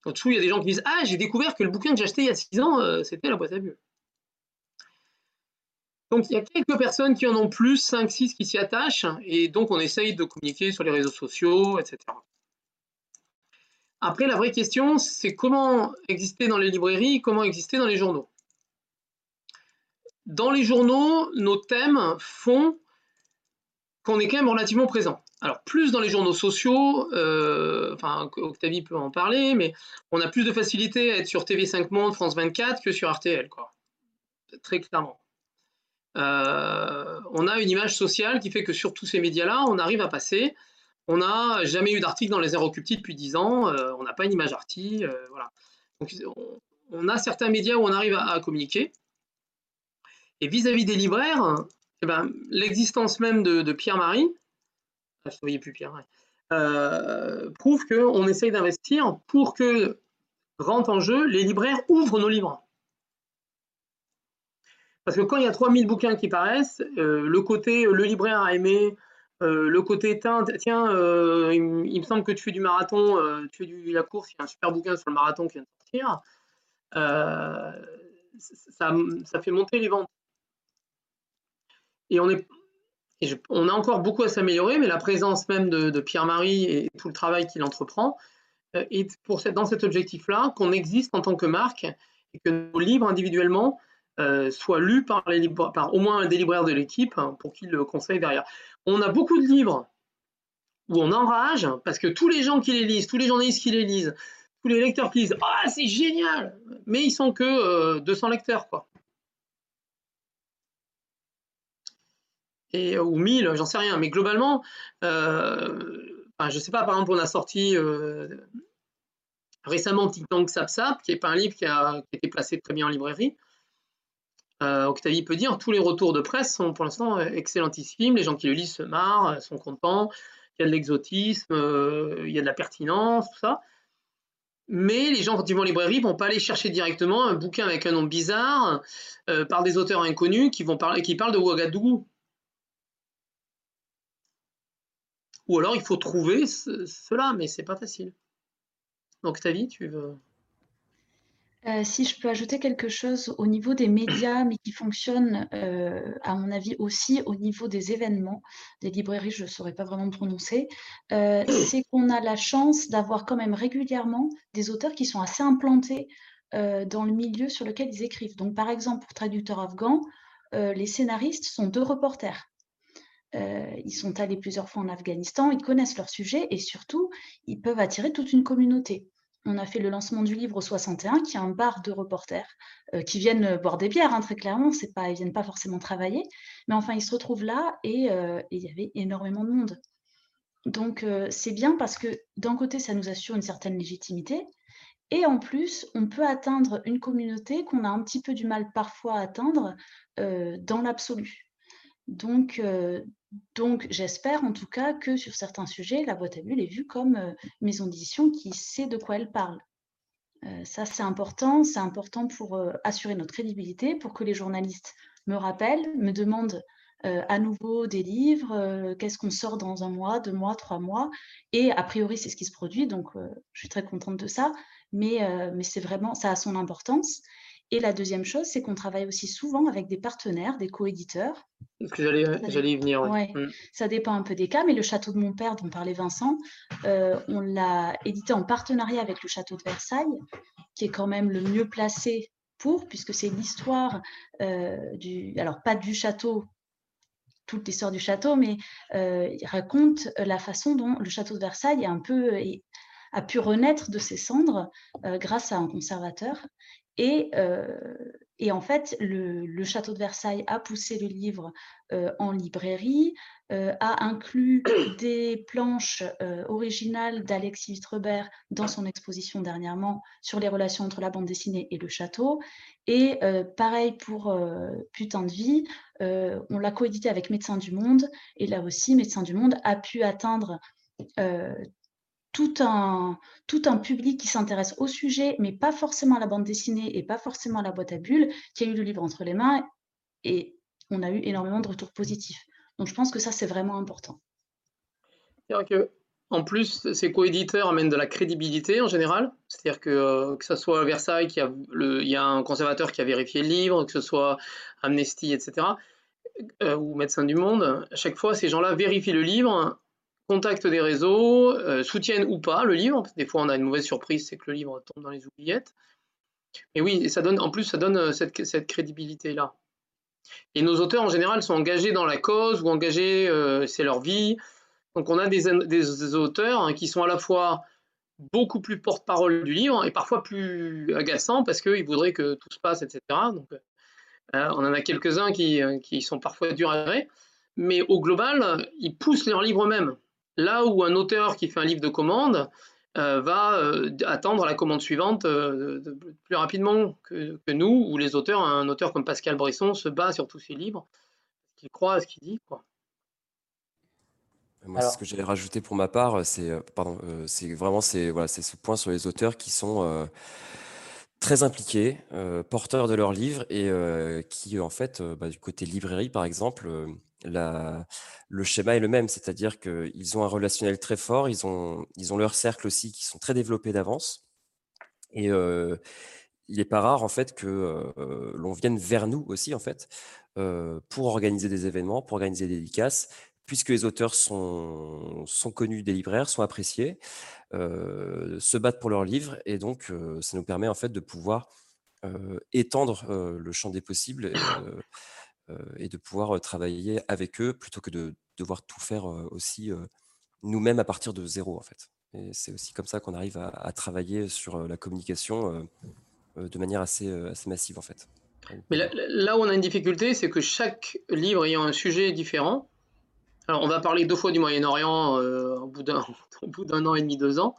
En dessous, il y a des gens qui disent Ah, j'ai découvert que le bouquin que j'ai acheté il y a 6 ans, euh, c'était la boîte à bulles. Donc il y a quelques personnes qui en ont plus, 5, 6 qui s'y attachent, et donc on essaye de communiquer sur les réseaux sociaux, etc. Après, la vraie question, c'est comment exister dans les librairies, comment exister dans les journaux. Dans les journaux, nos thèmes font qu'on est quand même relativement présent alors plus dans les journaux sociaux, euh, enfin Octavie peut en parler, mais on a plus de facilité à être sur TV5 Monde, France 24 que sur RTL, quoi. Très clairement. Euh, on a une image sociale qui fait que sur tous ces médias-là, on arrive à passer. On n'a jamais eu d'article dans les Aérocultis depuis 10 ans, euh, on n'a pas une image arty, voilà. Donc on, a certains médias où on arrive à, communiquer. Et vis-à-vis des libraires, eh ben, l'existence même de Pierre-Marie, je ne plus Pierre, euh, prouve qu'on essaye d'investir pour que rentrent en jeu les libraires ouvrent nos livres. Parce que quand il y a 3000 bouquins qui paraissent, euh, le côté le libraire a aimé, euh, le côté tiens, il, me semble que tu fais du marathon, tu fais du, la course, il y a un super bouquin sur le marathon qui vient de sortir, ça, fait monter les ventes. Et on est, on a encore beaucoup à s'améliorer, mais la présence même de, Pierre-Marie et tout le travail qu'il entreprend euh, est pour dans cet objectif-là qu'on existe en tant que marque et que nos livres individuellement euh, soient lus par, au moins un des libraires de l'équipe hein, pour qu'ils le conseillent derrière. On a beaucoup de livres où on enrage parce que tous les gens qui les lisent, tous les journalistes qui les lisent, tous les lecteurs qui lisent, ah c'est génial, mais ils sont que 200 euh, lecteurs quoi. et, ou 1000, j'en sais rien. Mais globalement, euh, je ne sais pas, par exemple, on a sorti euh, récemment Tic Tac Sap Sap, qui n'est pas un livre qui a, été placé très bien en librairie. Octavie peut dire, tous les retours de presse sont pour l'instant excellentissimes. Les gens qui le lisent se marrent, sont contents. Il y a de l'exotisme, il y a de la pertinence, tout ça. Mais les gens, quand ils vont en librairie, vont pas aller chercher directement un bouquin avec un nom bizarre par des auteurs inconnus qui, vont parlent de Ouagadougou. Ou alors il faut trouver cela, mais c'est pas facile. Donc, Tavi, tu veux. Euh, si je peux ajouter quelque chose au niveau des médias, mais qui fonctionne, euh, à mon avis, aussi au niveau des événements, des librairies, je ne saurais pas vraiment me prononcer, euh, c'est qu'on a la chance d'avoir quand même régulièrement des auteurs qui sont assez implantés dans le milieu sur lequel ils écrivent. Donc, par exemple, pour Traducteur afghan, les scénaristes sont deux reporters. ils sont allés plusieurs fois en Afghanistan, ils connaissent leur sujet et surtout, ils peuvent attirer toute une communauté. On a fait le lancement du livre au 61, qui est un bar de reporters euh, qui viennent boire des bières, hein, très clairement. C'est pas, ils viennent pas forcément travailler, mais enfin, ils se retrouvent là et, euh, il y avait énormément de monde. Donc, euh, c'est bien parce que d'un côté, ça nous assure une certaine légitimité, et en plus, on peut atteindre une communauté qu'on a un petit peu du mal parfois à atteindre dans l'absolu. Donc, donc, j'espère en tout cas que sur certains sujets, la boîte à bulles est vue comme une maison d'édition qui sait de quoi elle parle. ça, c'est important. C'est important pour assurer notre crédibilité, pour que les journalistes me rappellent, me demandent à nouveau des livres, qu'est-ce qu'on sort dans un mois, deux mois, trois mois. Et a priori, c'est ce qui se produit, donc je suis très contente de ça. Mais, mais c'est vraiment, ça a son importance. Et la deuxième chose, c'est qu'on travaille aussi souvent avec des partenaires, des coéditeurs. J'allais y venir. Mm. Ça dépend un peu des cas, mais le château de mon père, dont parlait Vincent, euh, on l'a édité en partenariat avec le château de Versailles, qui est quand même le mieux placé pour, puisque c'est l'histoire euh, du. Alors, pas du château, toute l'histoire du château, mais euh, il raconte la façon dont le château de Versailles est un peu. a pu renaître de ses cendres grâce à un conservateur euh, et, en fait, le, château de Versailles a poussé le livre euh, en librairie, euh, a inclus des planches originales d'Alexis Vitrebert dans son exposition dernièrement sur les relations entre la bande dessinée et le château. Et pareil pour Putain de vie, on l'a coédité avec Médecins du Monde. Et là aussi, Médecins du Monde a pu atteindre tout un, tout un public qui s'intéresse au sujet, mais pas forcément à la bande dessinée et pas forcément à la boîte à bulles, qui a eu le livre entre les mains et on a eu énormément de retours positifs. Donc je pense que ça, c'est vraiment important. Que, en plus, ces coéditeurs amènent de la crédibilité en général. C'est-à-dire que, euh, que ce soit Versailles, qui a le, il y a un conservateur qui a vérifié le livre, que ce soit Amnesty, etc., euh, ou Médecins du Monde, à chaque fois, ces gens-là vérifient le livre contactent des réseaux, euh, soutiennent ou pas le livre. Des fois, on a une mauvaise surprise, c'est que le livre tombe dans les oubliettes. Mais oui, en plus, ça donne euh, cette, crédibilité-là. Et nos auteurs, en général, sont engagés dans la cause ou engagés, euh, c'est leur vie. Donc, on a des, auteurs hein, qui sont à la fois beaucoup plus porte-parole du livre et parfois plus agaçants parce qu'ils voudraient que tout se passe, etc. Donc, on en a quelques-uns qui, qui, sont parfois durs à gérer. Mais au global, ils poussent leur livre eux-mêmes. Là où un auteur qui fait un livre de commande euh, va euh, attendre la commande suivante euh, plus rapidement que, nous, ou les auteurs, un auteur comme Pascal Brisson se bat sur tous ses livres, qu'il croit à ce qu'il dit. Quoi. Moi, ce que j'allais rajouter pour ma part, c'est vraiment voilà, ce point sur les auteurs qui sont très impliqués, porteurs de leurs livres et qui en fait, bah, du côté librairie par exemple, le schéma est le même, c'est-à-dire qu'ils ont un relationnel très fort, ils ont, ils ont leur cercle aussi qui sont très développés d'avance. Et il n'est pas rare en fait que l'on vienne vers nous aussi en fait pour organiser des événements, pour organiser des dédicaces, puisque les auteurs sont, connus des libraires, sont appréciés, se battent pour leurs livres, et donc ça nous permet en fait de pouvoir étendre le champ des possibles. Euh, et de pouvoir euh, travailler avec eux plutôt que de devoir tout faire euh, aussi nous-mêmes à partir de zéro en fait. Et c'est aussi comme ça qu'on arrive à, travailler sur la communication de manière assez, assez massive en fait. Mais là, où on a une difficulté, c'est que chaque livre ayant un sujet différent, alors on va parler deux fois du Moyen-Orient au bout d'un an et demi, deux ans,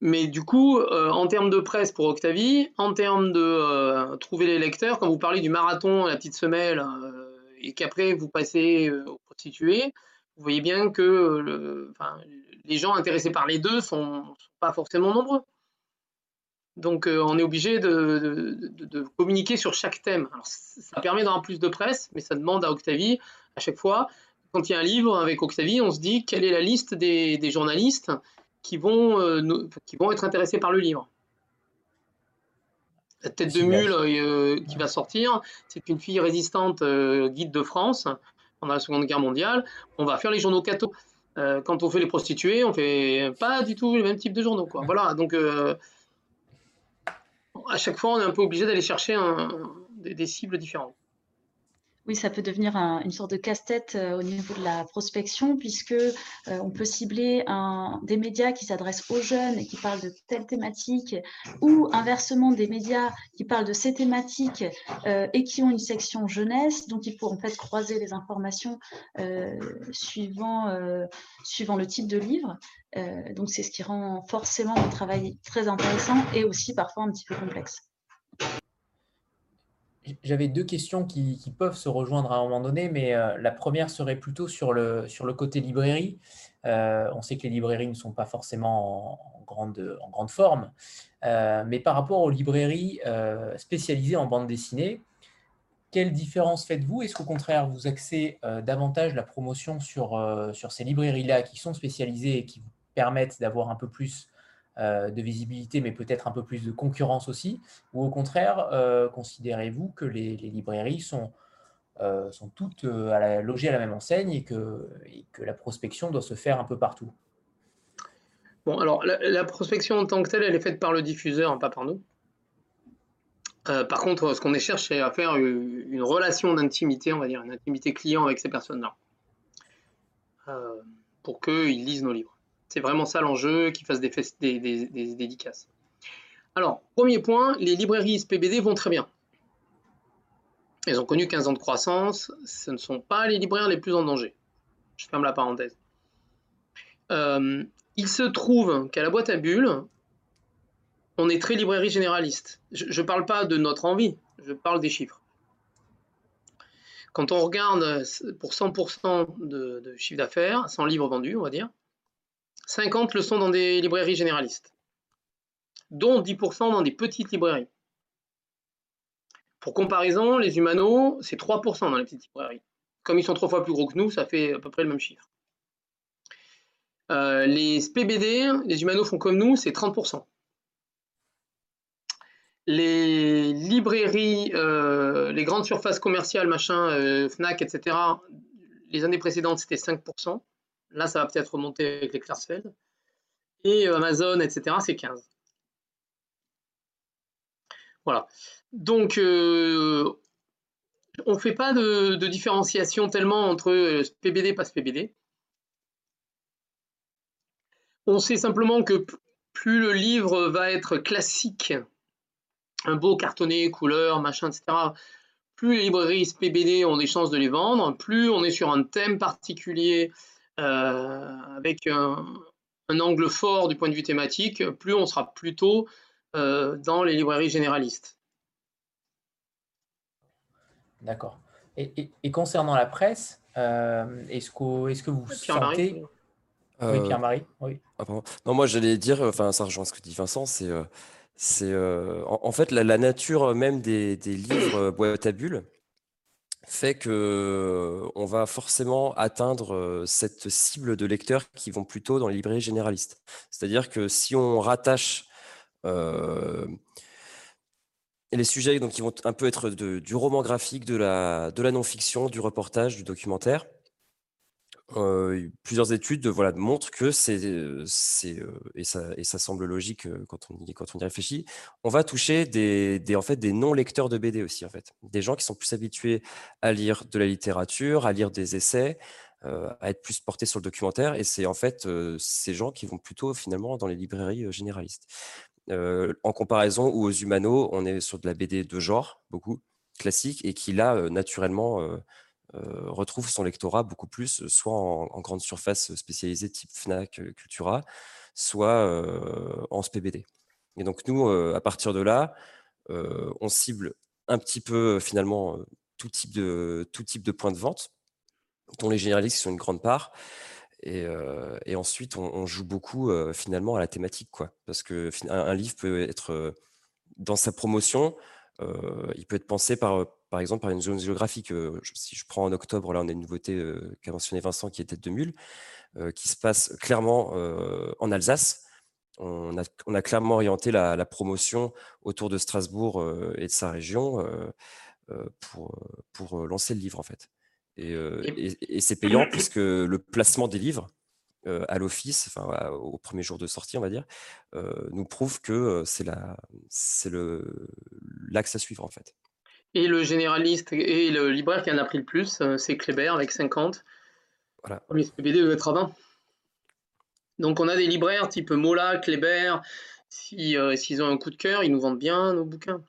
Mais du coup, euh, en termes de presse pour Octavie, en termes de euh, trouver les lecteurs, quand vous parlez du marathon, la petite semelle, et qu'après vous passez aux prostituées, vous voyez bien que les gens intéressés par les deux ne sont, pas forcément nombreux. Donc, on est obligé de, communiquer sur chaque thème. ça permet d'avoir plus de presse, mais ça demande à Octavie, à chaque fois, quand il y a un livre avec Octavie, on se dit quelle est la liste des, journalistes qui vont, euh, qui vont être intéressés par le livre. La tête de mule euh, qui va sortir, c'est une fille résistante euh, guide de France pendant la Seconde Guerre mondiale. On va faire les journaux cathos. quand on fait les prostituées, on fait pas du tout le même type de journaux. Quoi. Voilà, donc à chaque fois, on est un peu obligé d'aller chercher des cibles différentes. Oui, ça peut devenir une sorte de casse-tête euh, au niveau de la prospection, puisque euh, on peut cibler des médias qui s'adressent aux jeunes et qui parlent de telle thématique, ou inversement des médias qui parlent de ces thématiques euh, et qui ont une section jeunesse, donc il faut en fait croiser les informations suivant, suivant le type de livre. donc c'est ce qui rend forcément le travail très intéressant et aussi parfois un petit peu complexe. J'avais deux questions qui, peuvent se rejoindre à un moment donné, mais euh, la première serait plutôt sur le, sur le côté librairie. Euh, on sait que les librairies ne sont pas forcément en, grande, en grande forme, euh, mais par rapport aux librairies spécialisées en bande dessinée, quelle différence faites-vous? Est-ce qu'au contraire, vous axez davantage la promotion sur, sur ces librairies-là qui sont spécialisées et qui vous permettent d'avoir un peu plus de visibilité, mais peut-être un peu plus de concurrence aussi Ou au contraire, euh, considérez-vous que les, librairies sont, euh, sont toutes logées à la même enseigne et que, la prospection doit se faire un peu partout? Bon, alors la, prospection en tant que telle, elle est faite par le diffuseur, pas par nous. par contre, ce qu'on cherche, c'est à faire une, relation d'intimité, on va dire, une intimité client avec ces personnes-là, pour qu'ils lisent nos livres. C'est vraiment ça l'enjeu, qu'ils fassent des, des, dédicaces. Alors, premier point, les librairies SPBD vont très bien. Elles ont connu 15 ans de croissance. Ce ne sont pas les libraires les plus en danger. Je ferme la parenthèse. Euh, il se trouve qu'à la boîte à bulles, on est très librairie généraliste. Je ne parle pas de notre envie, je parle des chiffres. Quand on regarde pour 100% de, de chiffre d'affaires, 100 livres vendus, on va dire, 50 le sont dans des librairies généralistes, dont 10% dans des petites librairies. Pour comparaison, les Humano, c'est 3% dans les petites librairies. Comme ils sont trois fois plus gros que nous, ça fait à peu près le même chiffre. Euh, les SPBD, les Humano font comme nous, c'est 30%. Les librairies, euh, les grandes surfaces commerciales, machin, euh, Fnac, etc., les années précédentes, c'était 5%. Là, ça va peut-être remonter avec les Klarsfeld. Et euh, Amazon, etc., c'est 15. Voilà. Donc, euh, on ne fait pas de, différenciation tellement entre euh, PBD et pas PBD. On sait simplement que plus le livre va être classique, un beau cartonné, couleur, machin, etc., plus les librairies PBD ont des chances de les vendre, plus on est sur un thème particulier avec un, angle fort du point de vue thématique, plus on sera plutôt euh, dans les librairies généralistes. D'accord. Et, concernant la presse, euh, est-ce que, est que vous sentez... oui, Pierre-Marie. Oui. Ah, non, moi j'allais dire, enfin ça rejoint ce que dit Vincent, c'est c'est en, fait la, nature même des, des livres boîte à bulles fait que on va forcément atteindre cette cible de lecteurs qui vont plutôt dans les librairies généralistes. C'est-à-dire que si on rattache les sujets qui vont un peu être du roman graphique, de la non-fiction, du reportage, du documentaire, euh, plusieurs études montrent que c'est, et, ça, et ça semble logique quand on, y, réfléchit, on va toucher des, en fait, des non-lecteurs de BD aussi, en fait. Des gens qui sont plus habitués à lire de la littérature, à lire des essais, à être plus portés sur le documentaire. Et c'est en fait ces gens qui vont plutôt finalement dans les librairies généralistes. en comparaison, ou aux Humano, on est sur de la BD de genre, beaucoup, classique, et qui là, naturellement, euh, retrouve son lectorat beaucoup plus, soit en, grande surface spécialisée type Fnac, euh, Cultura, soit en SPBD. Et donc nous, à partir de là, on cible un petit peu finalement tout type de, tout type de points de vente, dont les généralistes sont une grande part. Et, ensuite, on, joue beaucoup finalement à la thématique, quoi. Parce que un, livre peut être dans sa promotion, il peut être pensé par, par exemple par une zone géographique. si je prends en octobre, là, on a une nouveauté qu'a mentionné Vincent, qui est Tête de Mule, qui se passe clairement en Alsace. On a, on a, clairement orienté la, la, promotion autour de Strasbourg et de sa région pour, pour lancer le livre, en fait. Et, c'est payant puisque le placement des livres à l'office, enfin au premier jour de sortie, on va dire, nous prouve que c'est l'axe à suivre en fait. Et le généraliste et le libraire qui en a pris le plus, c'est Kléber avec 50. Voilà. Le SPBD doit être à 20. Donc on a des libraires type Mola, Kléber. S'ils ont un coup de cœur, ils nous vendent bien nos bouquins.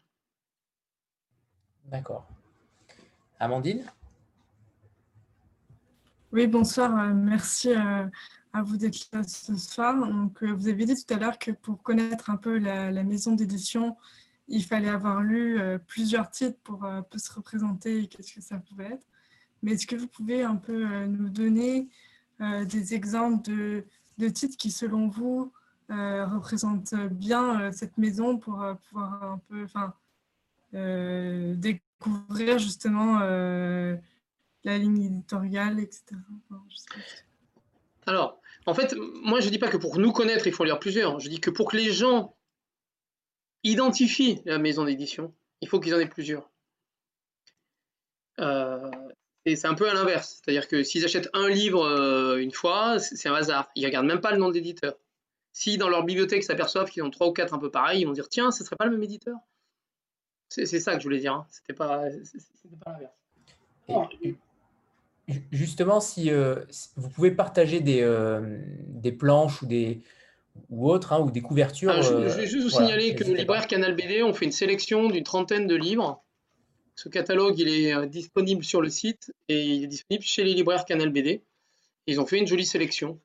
D'accord. Amandine? Oui, bonsoir. Euh, merci euh, à vous d'être là ce soir. Donc, euh, vous avez dit tout à l'heure que pour connaître un peu la, maison d'édition, il fallait avoir lu plusieurs titres pour peu se représenter qu'est-ce que ça pouvait être. Mais est-ce que vous pouvez un peu nous donner des exemples de, de, titres qui, selon vous, représentent bien cette maison pour pouvoir un peu découvrir justement la ligne éditoriale, etc. Alors, en fait, moi je ne dis pas que pour nous connaître, il faut lire plusieurs. Je dis que pour que les gens identifient la maison d'édition, il faut qu'ils en aient plusieurs. Euh, et c'est un peu à l'inverse. C'est-à-dire que s'ils achètent un livre euh, une fois, c'est un hasard. Ils ne regardent même pas le nom de l'éditeur. Si dans leur bibliothèque s'aperçoivent qu'ils ont trois ou quatre un peu pareils, ils vont dire tiens, ce ne serait pas le même éditeur. C'est ça que je voulais dire. Hein. C'était pas, l'inverse. Justement, euh, si vous pouvez partager des, des planches ou des ou autres, hein, ou des couvertures. je, euh, vais juste vous signaler que libraire Canal BD, on fait une sélection d'une trentaine de livres. Ce catalogue, il est disponible sur le site et il est disponible chez les libraires Canal BD. Ils ont fait une jolie sélection.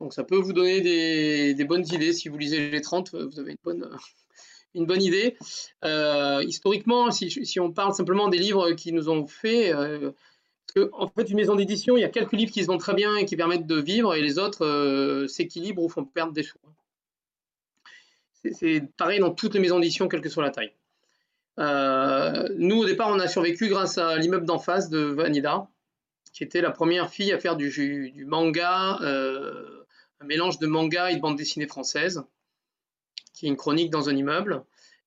Donc ça peut vous donner des, des bonnes idées. Si vous lisez les 30, vous avez une bonne, une bonne idée. Euh, historiquement, si, on parle simplement des livres qui nous ont fait, euh, que, en fait, une maison d'édition, il y a quelques livres qui se vendent très bien et qui permettent de vivre, et les autres euh, s'équilibrent ou font perdre des sous. C'est pareil dans toutes les maisons d'édition, quelle que soit la taille. nous, au départ, on a survécu grâce à l'immeuble d'en face de Vanida, qui était la première fille à faire du, du manga, un mélange de manga et de bande dessinée française qui est une chronique dans un immeuble.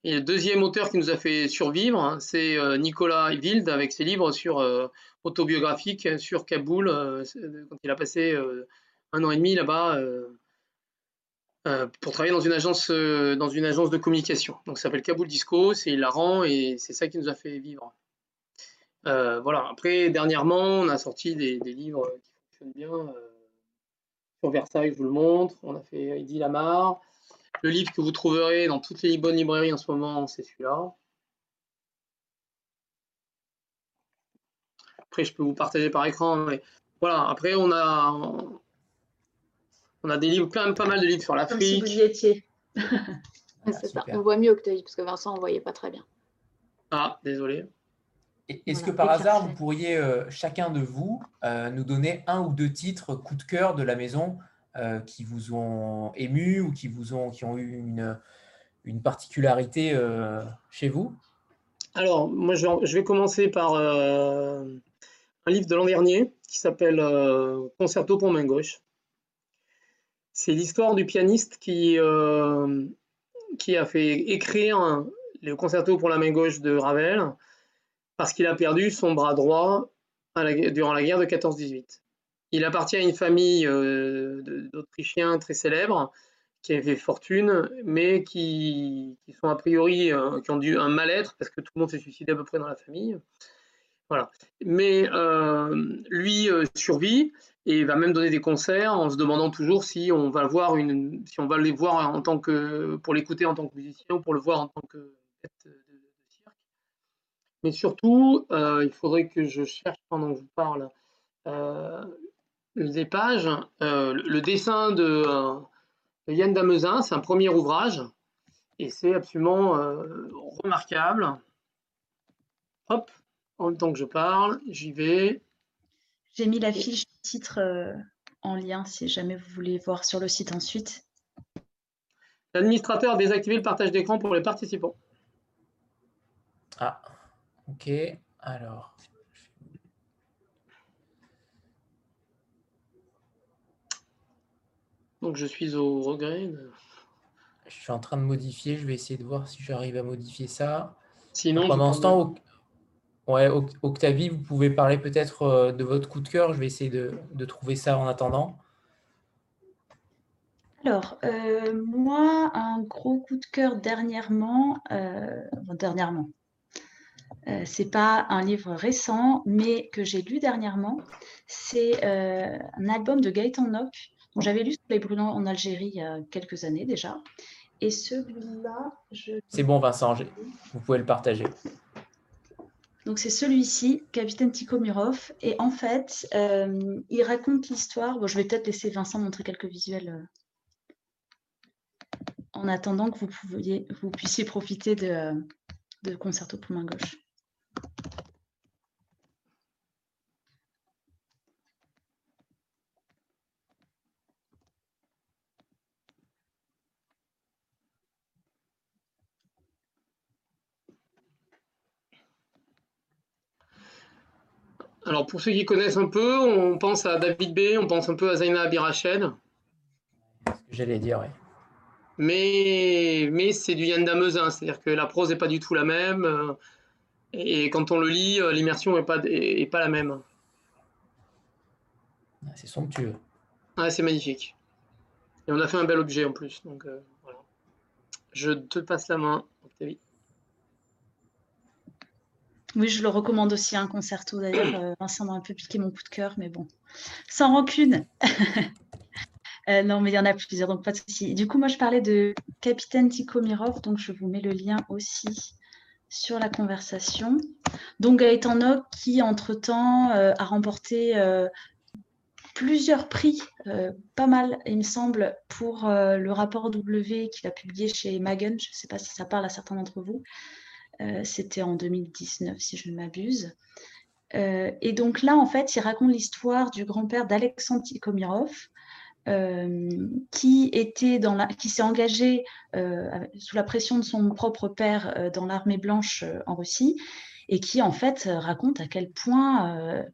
Et le deuxième auteur qui nous a fait survivre, hein, c'est euh, Nicolas Wild avec ses livres sur euh, autobiographiques sur Kaboul, euh, quand il a passé un an et demi là-bas pour travailler dans une agence dans une agence de communication. Donc ça s'appelle Kaboul Disco, c'est hilarant et c'est ça qui nous a fait vivre. voilà. Après, dernièrement, on a sorti des, livres qui fonctionnent bien. sur Versailles, je vous le montre. On a fait Eddie Lamar. Le livre que vous trouverez dans toutes les bonnes librairies en ce moment, c'est celui-là. Après, je peux vous partager par écran, mais voilà. Après, on a, on a des livres, quand même pas mal de livres sur l'Afrique. Si vous y étiez. On voit mieux Octavie, parce que Vincent, on ne voyait pas très bien. Ah, désolé. Est-ce que par hasard, vous pourriez, euh, chacun de vous, euh, nous donner un ou deux titres coup de cœur de la maison euh, qui vous ont ému ou qui, vous ont, qui ont eu une, une particularité euh, chez vous? Alors, moi, je vais, je vais commencer par euh, un livre de l'an dernier qui s'appelle Concerto pour main gauche. C'est l'histoire du pianiste qui, qui a fait écrire le concerto pour la main gauche de Ravel parce qu'il a perdu son bras droit durant la guerre de 14-18. Il appartient à une famille euh, d'Autrichiens très célèbres qui avaient fortune, mais qui, sont a priori, euh, qui ont dû un mal-être parce que tout le monde s'est suicidé à peu près dans la famille. Voilà. Mais euh, lui survit et va même donner des concerts en se demandant toujours si on va voir une, si on va les voir en tant que, pour l'écouter en tant que musicien ou pour le voir en tant que tête de, cirque. Mais surtout, il faudrait que je cherche pendant que je vous parle les pages, le dessin de Yann Damezin, c'est un premier ouvrage et c'est absolument remarquable. Hop, en même temps que je parle, j'y vais. J'ai mis la fiche titre en lien si jamais vous voulez voir sur le site ensuite. L'administrateur a désactivé le partage d'écran pour les participants. Ah, ok. Alors. Donc je suis au regret. Je suis en train de modifier. Je vais essayer de voir si j'arrive à modifier ça. Sinon, pendant ce temps, ouais, Octavie, vous pouvez parler peut-être euh, de votre coup de cœur. Je vais essayer de trouver ça en attendant. Alors, euh, moi, un gros coup de cœur dernièrement, euh, dernièrement, euh, c'est pas un livre récent, mais que j'ai lu dernièrement. C'est un album de Gaëtan Nock, j'avais lu les brûlants en Algérie il y a quelques années déjà. Et celui-là, je. C'est bon, Vincent, vous pouvez le partager. Donc c'est celui-ci, Capitaine Tikhomirov. Et en fait, il raconte l'histoire. Bon, je vais peut-être laisser Vincent montrer quelques visuels en attendant que vous, vous puissiez profiter de, de Concerto pour main gauche. Alors pour ceux qui connaissent un peu, on pense à David B, on pense un peu à Zaina Abirached. J'allais dire, oui mais, mais c'est du Yann Damezin, c'est-à-dire que la prose n'est pas du tout la même, euh, et quand on le lit, euh, l'immersion n'est pas, est, pas la même. Ah, c'est somptueux. Ah, c'est magnifique. Et on a fait un bel objet en plus. Donc, euh, voilà. Je te passe la main, Octavie. Oui, je le recommande aussi, un concerto d'ailleurs. Vincent m'a un peu piqué mon coup de cœur, mais bon, sans rancune. Euh, non, mais il y en a plusieurs, donc pas de souci. Du coup, moi, je parlais de Capitaine Tikhomirov, donc je vous mets le lien aussi sur la conversation. Donc Gaëtan qui entre-temps euh, a remporté euh, plusieurs prix, pas mal, il me semble, pour le rapport W qu'il a publié chez Magen. Je ne sais pas si ça parle à certains d'entre vous. C'était en 2019, si je ne m'abuse. et donc là, en fait, il raconte l'histoire du grand-père d'Alexandre Tikhomirov, euh, qui, qui s'est engagé euh, sous la pression de son propre père euh, dans l'armée blanche en Russie et qui en fait raconte à quel point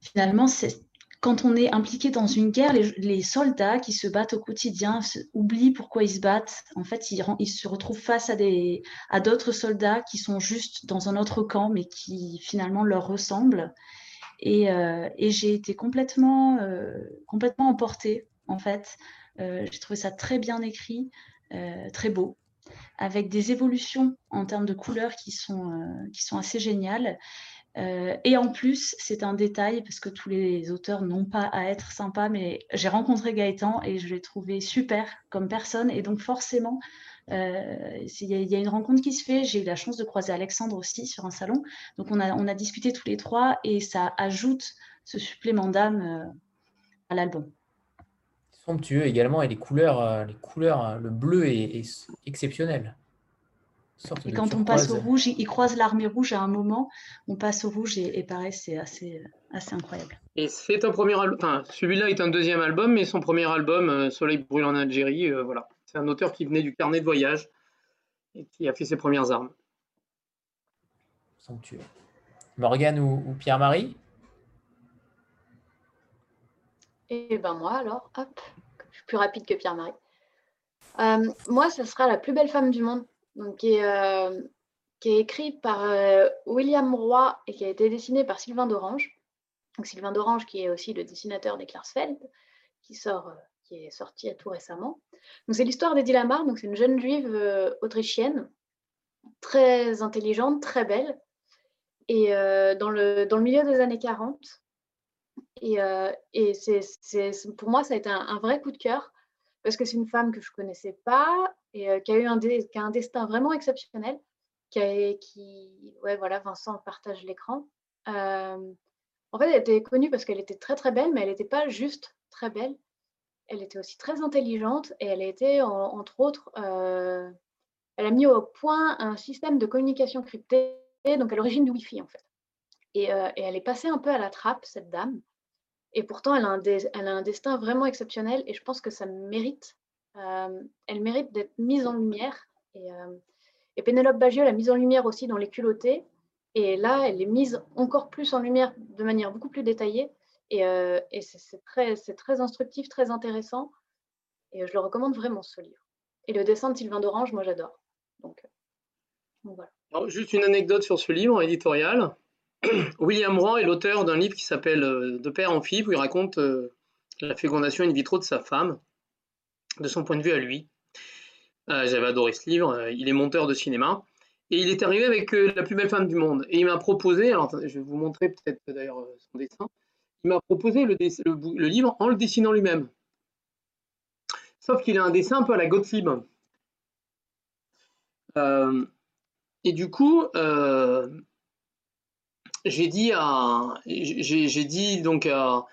finalement c'est quand on est impliqué dans une guerre, les, soldats qui se battent au quotidien oublient pourquoi ils se battent. En fait, ils, se retrouvent face à, d'autres soldats qui sont juste dans un autre camp, mais qui finalement leur ressemblent. Euh, et, j'ai été complètement, euh, emportée, en fait. Euh, j'ai trouvé ça très bien écrit, très beau, avec des évolutions en termes de couleurs qui sont assez géniales. Et en plus, c'est un détail parce que tous les auteurs n'ont pas à être sympas, mais j'ai rencontré Gaëtan et je l'ai trouvé super comme personne. Et donc, forcément, euh, il y, a une rencontre qui se fait. J'ai eu la chance de croiser Alexandre aussi sur un salon. Donc, on a, discuté tous les trois et ça ajoute ce supplément d'âme euh, à l'album. Somptueux également et les couleurs, euh, les couleurs le bleu est, exceptionnel. Et quand on passe au rouge, il croise l'armée rouge à un moment, on passe au rouge et, pareil, c'est assez, assez incroyable. Et c'est un premier album, enfin celui-là est un deuxième album, mais son premier album, Soleil brûle en Algérie, voilà. C'est un auteur qui venait du carnet de voyage et qui a fait ses premières armes. Somptueux. Morgane ou, Pierre-Marie? Eh ben moi alors, hop, je suis plus rapide que Pierre-Marie. Euh, moi, ce sera La plus belle femme du monde, donc, qui, est, euh, écrit par euh, William Roy et qui a été dessiné par Sylvain d'Orange. Donc, Sylvain d'Orange, qui est aussi le dessinateur des Klarsfeld, qui sort qui est sorti tout récemment. c'est l'histoire d'Eddie Lamar, c'est une jeune juive euh, autrichienne, très intelligente, très belle, et euh, dans, le, dans le milieu des années 40. Et, euh, et c'est, pour moi, ça a été un, vrai coup de cœur, parce que c'est une femme que je ne connaissais pas, et qui, a eu un destin vraiment exceptionnel, qui, a, ouais, voilà, Vincent partage l'écran. En fait, elle était connue parce qu'elle était très très belle, mais elle n'était pas juste très belle. Elle était aussi très intelligente et elle a été, entre autres, euh, elle a mis au point un système de communication cryptée, donc à l'origine du Wi-Fi en fait. Et, euh, elle est passée un peu à la trappe, cette dame. Et pourtant, elle a un, elle a un destin vraiment exceptionnel et je pense que ça mérite, euh, elle mérite d'être mise en lumière. Et, et Pénélope Bagieux l'a mise en lumière aussi dans Les culottés. Et là, elle est mise encore plus en lumière de manière beaucoup plus détaillée. Et, euh, c'est très, instructif, très intéressant. Et je le recommande vraiment, ce livre. Et le dessin de Sylvain d'Orange, moi, j'adore. Donc, euh, voilà. juste une anecdote sur ce livre éditorial. William Roy est l'auteur d'un livre qui s'appelle euh, De père en fille, où il raconte la fécondation in vitro de sa femme, de son point de vue à lui. J'avais adoré ce livre. Il est monteur de cinéma. Et il est arrivé avec euh, La plus belle femme du monde. Et il m'a proposé, alors je vais vous montrer peut-être d'ailleurs euh, son dessin, il m'a proposé le, livre en le dessinant lui-même. Sauf qu'il a un dessin un peu à la Gottlieb. Euh, et du coup, j'ai dit à, j'ai dit donc à,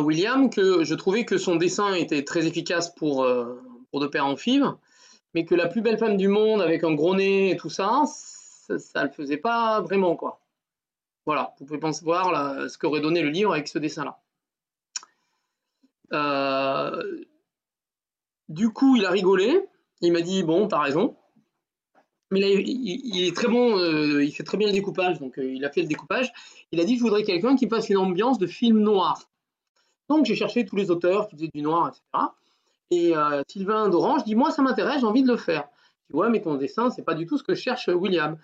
William que je trouvais que son dessin était très efficace pour, pour de père en fibre mais que la plus belle femme du monde avec un gros nez et tout ça, ça ne le faisait pas vraiment, quoi. Voilà, vous pouvez penser voir ce qu'aurait donné le livre avec ce dessin-là. Euh, du coup, il a rigolé. Il m'a dit bon, t'as raison. Mais il, est très bon, euh, il fait très bien le découpage, donc euh, il a fait le découpage. Il a dit je voudrais quelqu'un qui fasse une ambiance de film noir. Donc j'ai cherché tous les auteurs qui faisaient du noir, etc. Et euh, Sylvain d'Orange dit Moi, ça m'intéresse, j'ai envie de le faire. Je dis Ouais, mais ton dessin, c'est pas du tout ce que cherche William.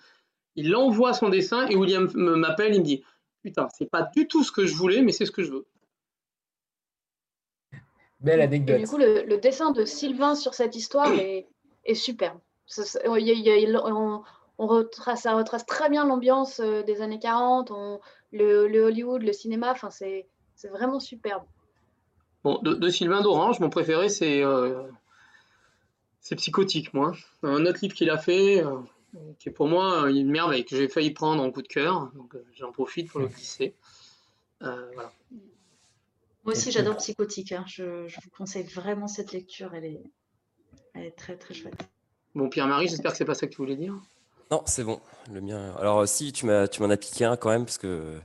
Il envoie son dessin et William m'appelle, il me dit Putain, c'est pas du tout ce que je voulais, mais c'est ce que je veux. Belle anecdote. du coup, le, dessin de Sylvain sur cette histoire est, superbe. on, retrace, ça retrace très bien l'ambiance euh, des années 40, le, le, Hollywood, le cinéma, enfin, c'est vraiment superbe. Bon, de, Sylvain d'Orange, mon préféré, c'est euh, Psychotique, moi. Un autre livre qu'il a fait, euh, qui est pour moi une merveille, que j'ai failli prendre en coup de cœur. Donc euh, j'en profite pour le glisser. voilà. Moi aussi, j'adore Psychotique. Hein. Je, vous conseille vraiment cette lecture. Elle est, elle est très, très chouette. Bon, Pierre-Marie, j'espère que c'est pas ça que tu voulais dire. Non, c'est bon. Le mien. Alors, si, tu m'en as piqué un quand même, parce que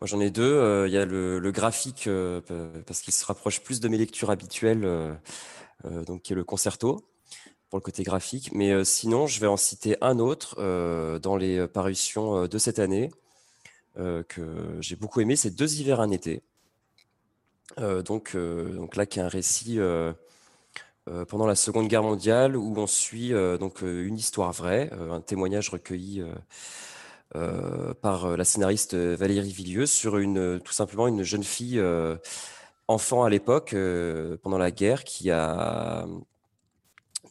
moi, j'en ai deux. Euh, il y a le, graphique, euh, parce qu'il se rapproche plus de mes lectures habituelles, euh, donc qui est le concerto pour le côté graphique. Mais sinon, je vais en citer un autre dans les parutions de cette année que j'ai beaucoup aimé. C'est Deux hivers, un été. donc, donc là, qui est un récit pendant la Seconde Guerre mondiale où on suit donc une histoire vraie, un témoignage recueilli par euh, la scénariste euh, Valérie Villieux sur une, tout simplement une jeune fille enfant à l'époque, pendant la guerre, qui a,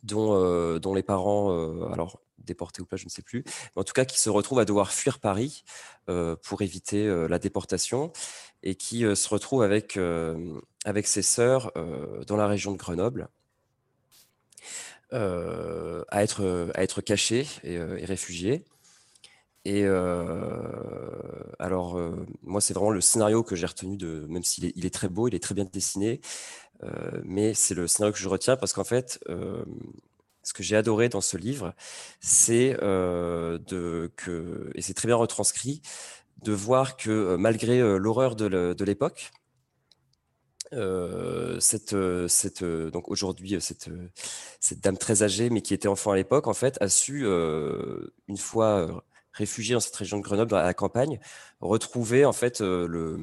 dont, dont les parents, alors déportés ou pas, je ne sais plus, mais en tout cas qui se retrouve à devoir fuir Paris pour éviter la déportation et qui se retrouve avec, avec ses sœurs dans la région de Grenoble. à, être, à être cachée et, et réfugiée. Et alors, moi, c'est vraiment le scénario que j'ai retenu, de, même s'il est, il est, très beau, il est très bien dessiné, mais c'est le scénario que je retiens parce qu'en fait, ce que j'ai adoré dans ce livre, c'est de que, et c'est très bien retranscrit, de voir que malgré l'horreur de l'époque, cette, cette, donc aujourd'hui, cette, cette dame très âgée, mais qui était enfant à l'époque, en fait, a su, une fois réfugiés dans cette région de Grenoble, à la campagne, retrouver en fait euh, le,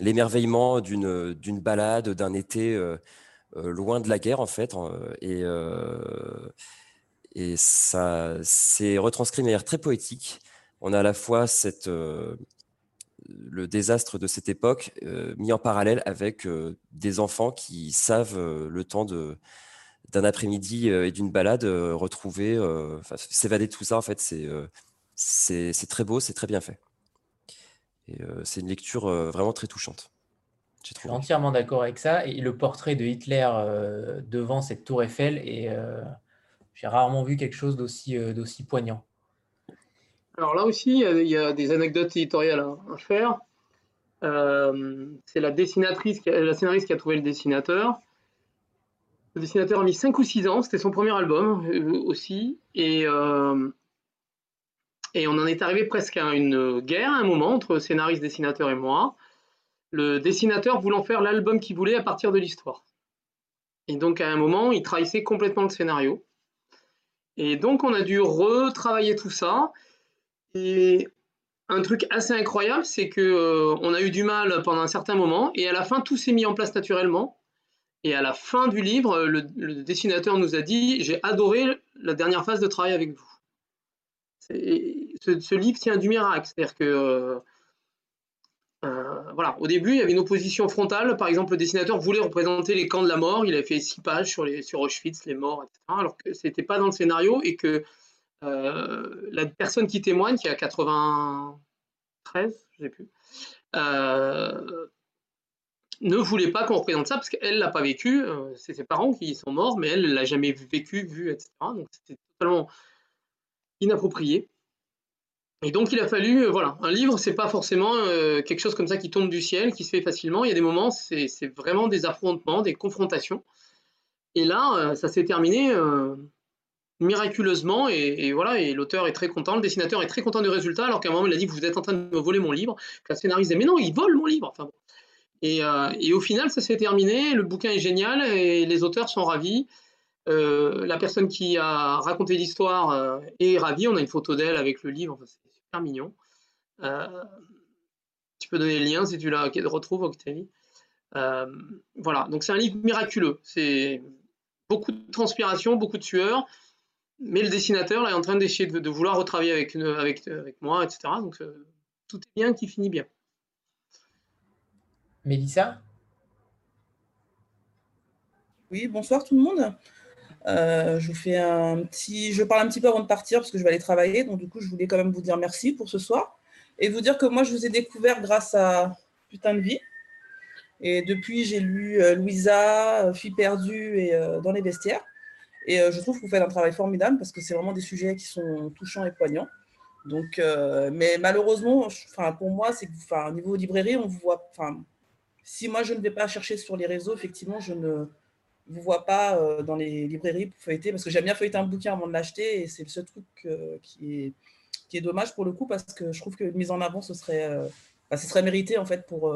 l'émerveillement d'une, d'une balade, d'un été euh, euh, loin de la guerre en fait. Et, et ça c'est retranscrit de manière très poétique. On a à la fois cette, le désastre de cette époque mis en parallèle avec des enfants qui savent le temps de, d'un après-midi et d'une balade retrouver, s'évader de tout ça. En fait, c'est c'est très beau, c'est très bien fait. Et euh, c'est une lecture euh, vraiment très touchante. Je suis entièrement d'accord avec ça. Et le portrait de Hitler euh, devant cette tour Eiffel, et j'ai rarement vu quelque chose d'aussi poignant. Alors là aussi, il y a des anecdotes éditoriales à, faire. Euh, c'est la dessinatrice, la scénariste qui a trouvé le dessinateur. Le dessinateur a mis 5 ou 6 ans, c'était son premier album euh, aussi. Et, euh, et on en est arrivé presque à une guerre à un moment entre scénariste, dessinateur et moi. Le dessinateur voulant faire l'album qu'il voulait à partir de l'histoire. Et donc à un moment, il trahissait complètement le scénario. Et donc on a dû retravailler tout ça. Et un truc assez incroyable, c'est que euh, on a eu du mal pendant un certain moment, et à la fin, tout s'est mis en place naturellement. Et à la fin du livre, le, dessinateur nous a dit J'ai adoré la dernière phase de travail avec vous. Ce, livre tient du miracle. C'est-à-dire que, euh, euh, voilà, au début, il y avait une opposition frontale. Par exemple, le dessinateur voulait représenter les camps de la mort. Il avait fait six pages sur, Auschwitz, les morts, etc. Alors que ce n'était pas dans le scénario et que euh, la personne qui témoigne, qui a 93, je sais plus, ne voulait pas qu'on représente ça parce qu'elle l'a pas vécu. C'est ses parents qui sont morts, mais elle l'a jamais vécu, vu, etc. Donc c'était totalement inapproprié. Et donc il a fallu, voilà, un livre, c'est pas forcément quelque chose comme ça qui tombe du ciel, qui se fait facilement. Il y a des moments, c'est vraiment des affrontements, des confrontations. Et là, ça s'est terminé miraculeusement et, voilà et l'auteur est très content, le dessinateur est très content du résultat alors qu'à un moment il a dit vous êtes en train de me voler mon livre, la scénariste disait mais non il vole mon livre et, euh, et, au final ça s'est terminé, le bouquin est génial et les auteurs sont ravis. Euh, la personne qui a raconté l'histoire euh, est ravie, on a une photo d'elle avec le livre, c'est super mignon. tu peux donner le lien si tu la retrouves Octavie. voilà, donc c'est un livre miraculeux, c'est beaucoup de transpiration, beaucoup de sueur, mais le dessinateur là, est en train d'essayer de, vouloir retravailler avec, avec, avec moi, etc. Donc euh, tout est bien qui finit bien. Mélissa? Oui, bonsoir tout le monde. Euh, je vous fais un petit, je parle un petit peu avant de partir parce que je vais aller travailler. Donc du coup, je voulais quand même vous dire merci pour ce soir et vous dire que moi, je vous ai découvert grâce à Putain de vie. Et depuis, j'ai lu euh, Louisa, Fille perdue et Dans les vestiaires. Et euh, je trouve que vous faites un travail formidable parce que c'est vraiment des sujets qui sont touchants et poignants. Donc, euh, mais malheureusement, enfin, pour moi, c'est que, au niveau librairie, on vous voit. Enfin, si moi je ne vais pas chercher sur les réseaux, effectivement, je ne vous vois pas euh, dans les librairies pour feuilleter parce que j'aime bien feuilleter un bouquin avant de l'acheter et c'est ce truc qui est qui est dommage pour le coup parce que je trouve que mise en avant, ce serait, ce serait mérité en fait pour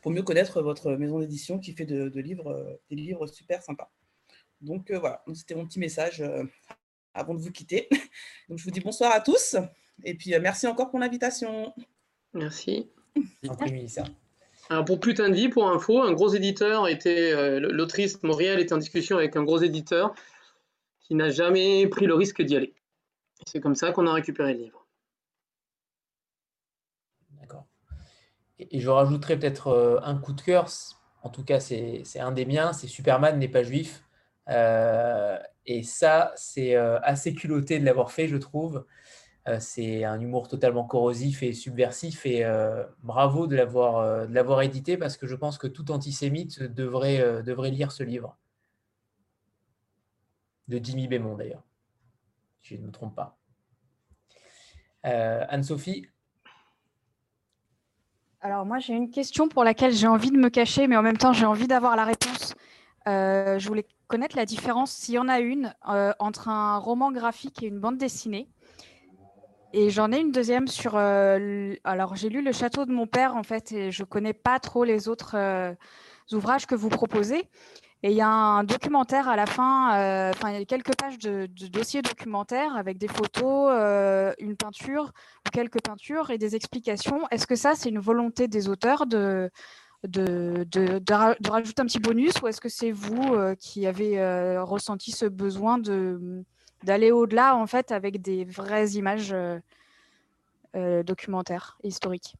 pour mieux connaître votre maison d'édition qui fait de, de livres des livres super sympas. Donc euh, voilà, c'était mon petit message euh, avant de vous quitter. Donc je vous dis bonsoir à tous et puis euh, merci encore pour l'invitation. Merci. Pour Putain de vie, pour info, un gros éditeur était, l'autrice Montréal était en discussion avec un gros éditeur qui n'a jamais pris le risque d'y aller. C'est comme ça qu'on a récupéré le livre. D'accord. Et, je rajouterais peut-être un coup de cœur, en tout cas c'est un des miens, c'est Superman n'est pas juif. Euh, et ça, c'est euh, assez culotté de l'avoir fait, je trouve. Euh, c'est un humour totalement corrosif et subversif. Et bravo de l'avoir édité parce que je pense que tout antisémite devrait, lire ce livre. De Jimmy Bémon, d'ailleurs. Si je ne me trompe pas. Anne-Sophie? Alors moi j'ai une question pour laquelle j'ai envie de me cacher, mais en même temps j'ai envie d'avoir la réponse. je voulais connaître la différence, s'il y en a une, euh, entre un roman graphique et une bande dessinée. Et j'en ai une deuxième sur. Euh, alors, j'ai lu Le Château de mon père, en fait, et je connais pas trop les autres euh, ouvrages que vous proposez. Et il y a un documentaire à la fin, enfin, il y a quelques pages de, de dossier documentaire avec des photos, une peinture, quelques peintures et des explications. Est-ce que ça, c'est une volonté des auteurs de, de, de, rajouter un petit bonus ou est-ce que c'est vous euh, qui avez euh, ressenti ce besoin de, d'aller au-delà en fait avec des vraies images euh, documentaires et historiques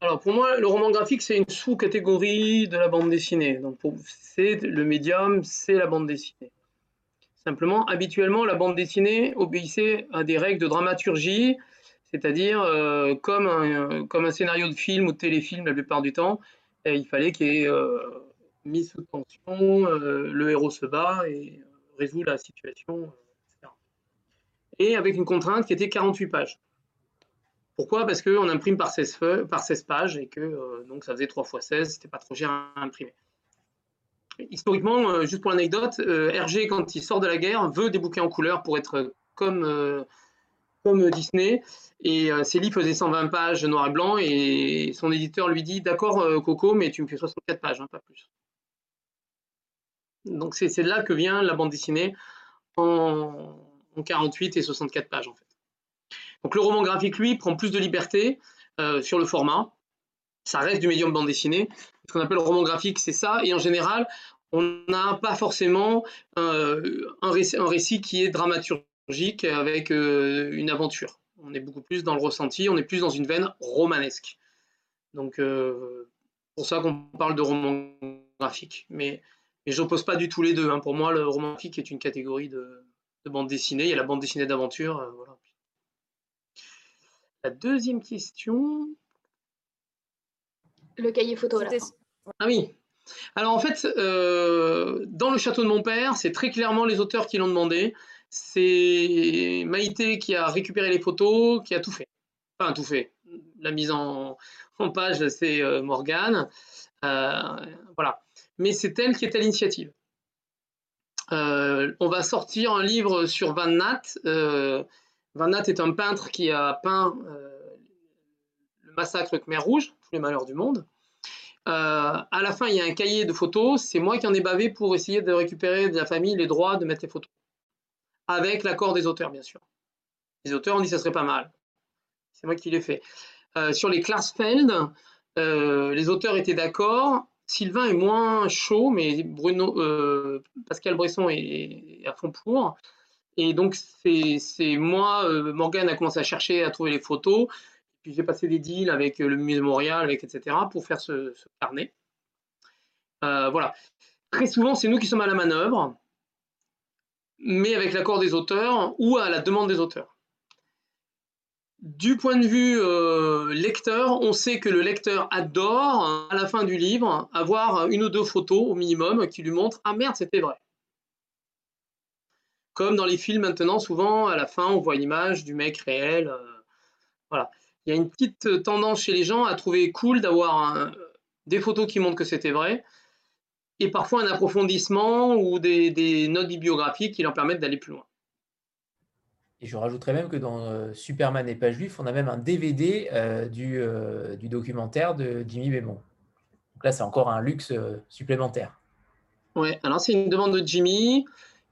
alors pour moi, le roman graphique, c'est une sous-catégorie de la bande dessinée. Donc c'est le médium, c'est la bande dessinée. Simplement, habituellement, la bande dessinée obéissait à des règles de dramaturgie c'est-à-dire, euh, comme, un, comme un scénario de film ou de téléfilm la plupart du temps, il fallait qu'il y ait euh, mise sous tension, euh, le héros se bat et résout la situation, etc. et avec une contrainte qui était 48 pages. Pourquoi? Parce qu'on imprime par 16, par 16 pages et que euh, donc ça faisait 3 x 16, c'était pas trop cher à imprimer. Historiquement, euh, juste pour l'anecdote, euh, Hergé, quand il sort de la guerre, veut des bouquins en couleur pour être comme, comme Disney. Et ses livres faisaient 120 pages noir et blanc et son éditeur lui dit D'accord, Coco, mais tu me fais 64 pages, hein, pas plus. Donc c'est là que vient la bande dessinée en, en 48 et 64 pages en fait. Donc le roman graphique, lui, prend plus de liberté euh, sur le format. Ça reste du médium bande dessinée. Ce qu'on appelle le roman graphique, c'est ça. Et en général, on n'a pas forcément euh, un, récit, qui est dramaturgique avec euh, une aventure. On est beaucoup plus dans le ressenti, on est plus dans une veine romanesque. Donc, pour ça qu'on parle de roman graphique. Mais, mais je n'oppose pas du tout les deux. Hein. Pour moi, le roman graphique est une catégorie de, bande dessinée. Il y a la bande dessinée d'aventure. voilà. La deuxième question. Le cahier photo. Ah oui. Alors en fait, euh, dans le château de mon père, c'est très clairement les auteurs qui l'ont demandé. C'est Maïté qui a récupéré les photos, qui a tout fait. Enfin, tout fait. La mise en, page, c'est euh, Morgane. Euh, voilà. Mais c'est elle qui est à l'initiative. on va sortir un livre sur Van Nat. Van Nat est un peintre qui a peint euh, le massacre Khmer Rouge, tous les malheurs du monde. Euh, à la fin, il y a un cahier de photos. C'est moi qui en ai bavé pour essayer de récupérer de la famille les droits de mettre les photos. Avec l'accord des auteurs, bien sûr. Les auteurs ont dit que ça serait pas mal. C'est moi qui l'ai fait. Euh, sur les Klarsfeld, les auteurs étaient d'accord. Sylvain est moins chaud, mais Bruno, Pascal Bresson est, à fond pour. Et donc, c'est moi, euh, Morgan a commencé à chercher, à trouver les photos. Puis j'ai passé des deals avec euh, le musée de Montréal, etc., pour faire ce, carnet. Euh, voilà. Très souvent, c'est nous qui sommes à la manœuvre, mais avec l'accord des auteurs ou à la demande des auteurs. Du point de vue lecteur, on sait que le lecteur adore, à la fin du livre, avoir une ou deux photos au minimum qui lui montrent Ah merde, c'était vrai. Comme dans les films maintenant, souvent, à la fin, on voit l'image du mec réel. Euh, voilà. Il y a une petite tendance chez les gens à trouver cool d'avoir des photos qui montrent que c'était vrai, et parfois un approfondissement ou des, notes bibliographiques qui leur permettent d'aller plus loin. Et je rajouterais même que dans euh, Superman et pas juif, on a même un DVD euh, du, du, documentaire de Jimmy Bémon. Donc là, c'est encore un luxe supplémentaire. Ouais, alors c'est une demande de Jimmy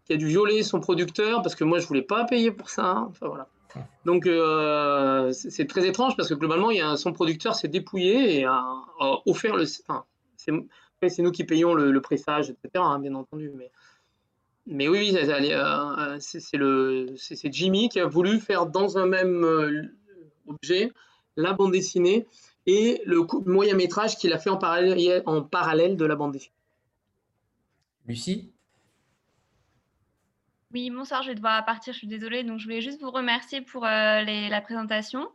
qui a dû violer son producteur parce que moi je voulais pas payer pour ça. Enfin voilà. Donc euh, c'est très étrange parce que globalement il y a son producteur s'est dépouillé et a, offert le. Enfin, c'est nous qui payons le, le pressage, etc. Hein, bien entendu. Mais, mais oui, euh, c'est le c'est Jimmy qui a voulu faire dans un même euh, objet la bande dessinée et le moyen métrage qu'il a fait en parallèle, en parallèle de la bande dessinée. Lucie? Oui, bonsoir, je vais devoir partir, je suis désolée. Donc, je voulais juste vous remercier pour euh, la présentation.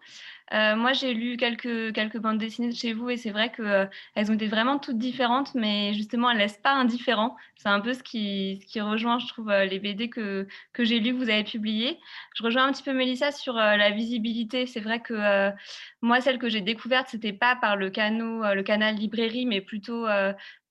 Euh, moi, j'ai lu quelques, bandes dessinées de chez vous et c'est vrai qu'elles euh, ont été vraiment toutes différentes, mais justement, elles ne laissent pas indifférent. C'est un peu ce qui, ce rejoint, je trouve, les BD que, j'ai lues, que vous avez publiées. Je rejoins un petit peu Mélissa sur la visibilité. C'est vrai que moi, celle que j'ai découverte, c'était pas par le canal librairie, mais plutôt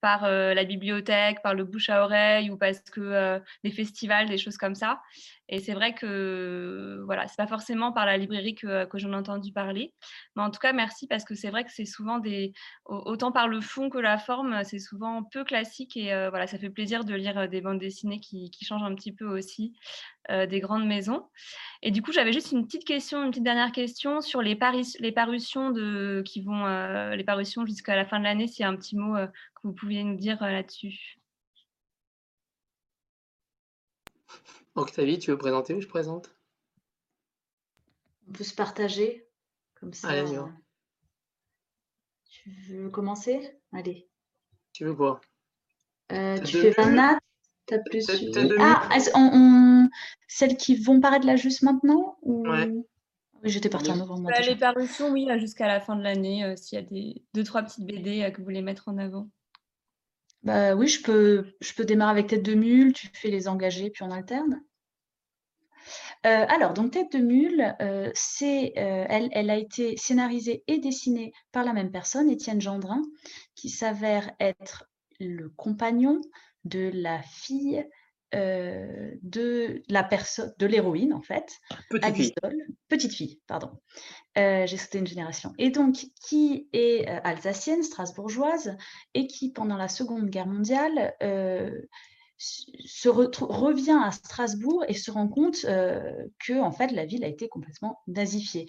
par la bibliothèque, par le bouche à oreille ou parce que des festivals, des choses comme ça. Et c'est vrai que voilà, c'est pas forcément par la librairie que, j'en ai entendu parler. Mais en tout cas, merci parce que c'est vrai que c'est souvent des. Autant par le fond que la forme, c'est souvent peu classique. Et voilà, ça fait plaisir de lire des bandes dessinées qui, changent un petit peu aussi des grandes maisons. Et du coup, j'avais juste une petite question, une petite dernière question sur les, les parutions de, qui vont. les parutions jusqu'à la fin de l'année, s'il y a un petit mot que vous pouviez nous dire là-dessus. Octavie, tu veux présenter ou je présente? On peut se partager comme ça. Allez, tu veux commencer? Allez. Tu veux quoi? Euh, Tu fais Vanna T'as plus. ah, on, celles qui vont paraître là juste maintenant ou... Oui, j'étais partie en novembre. Bah, les parutions, oui, jusqu'à la fin de l'année, euh, s'il y a des deux, trois petites BD euh, que vous voulez mettre en avant. Bah oui, je peux, je peux démarrer avec tête de mule, tu fais les engagés, puis on alterne. alors, donc Tête de Mule, c'est, elle, elle, a été scénarisée et dessinée par la même personne, Étienne Gendrin, qui s'avère être le compagnon de la fille de la personne, de l'héroïne en fait, petite fille. petite fille, pardon. J'ai sauté une génération. Et donc qui est alsacienne, strasbourgeoise, et qui pendant la Seconde Guerre mondiale se revient à Strasbourg et se rend compte que en fait la ville a été complètement nazifiée.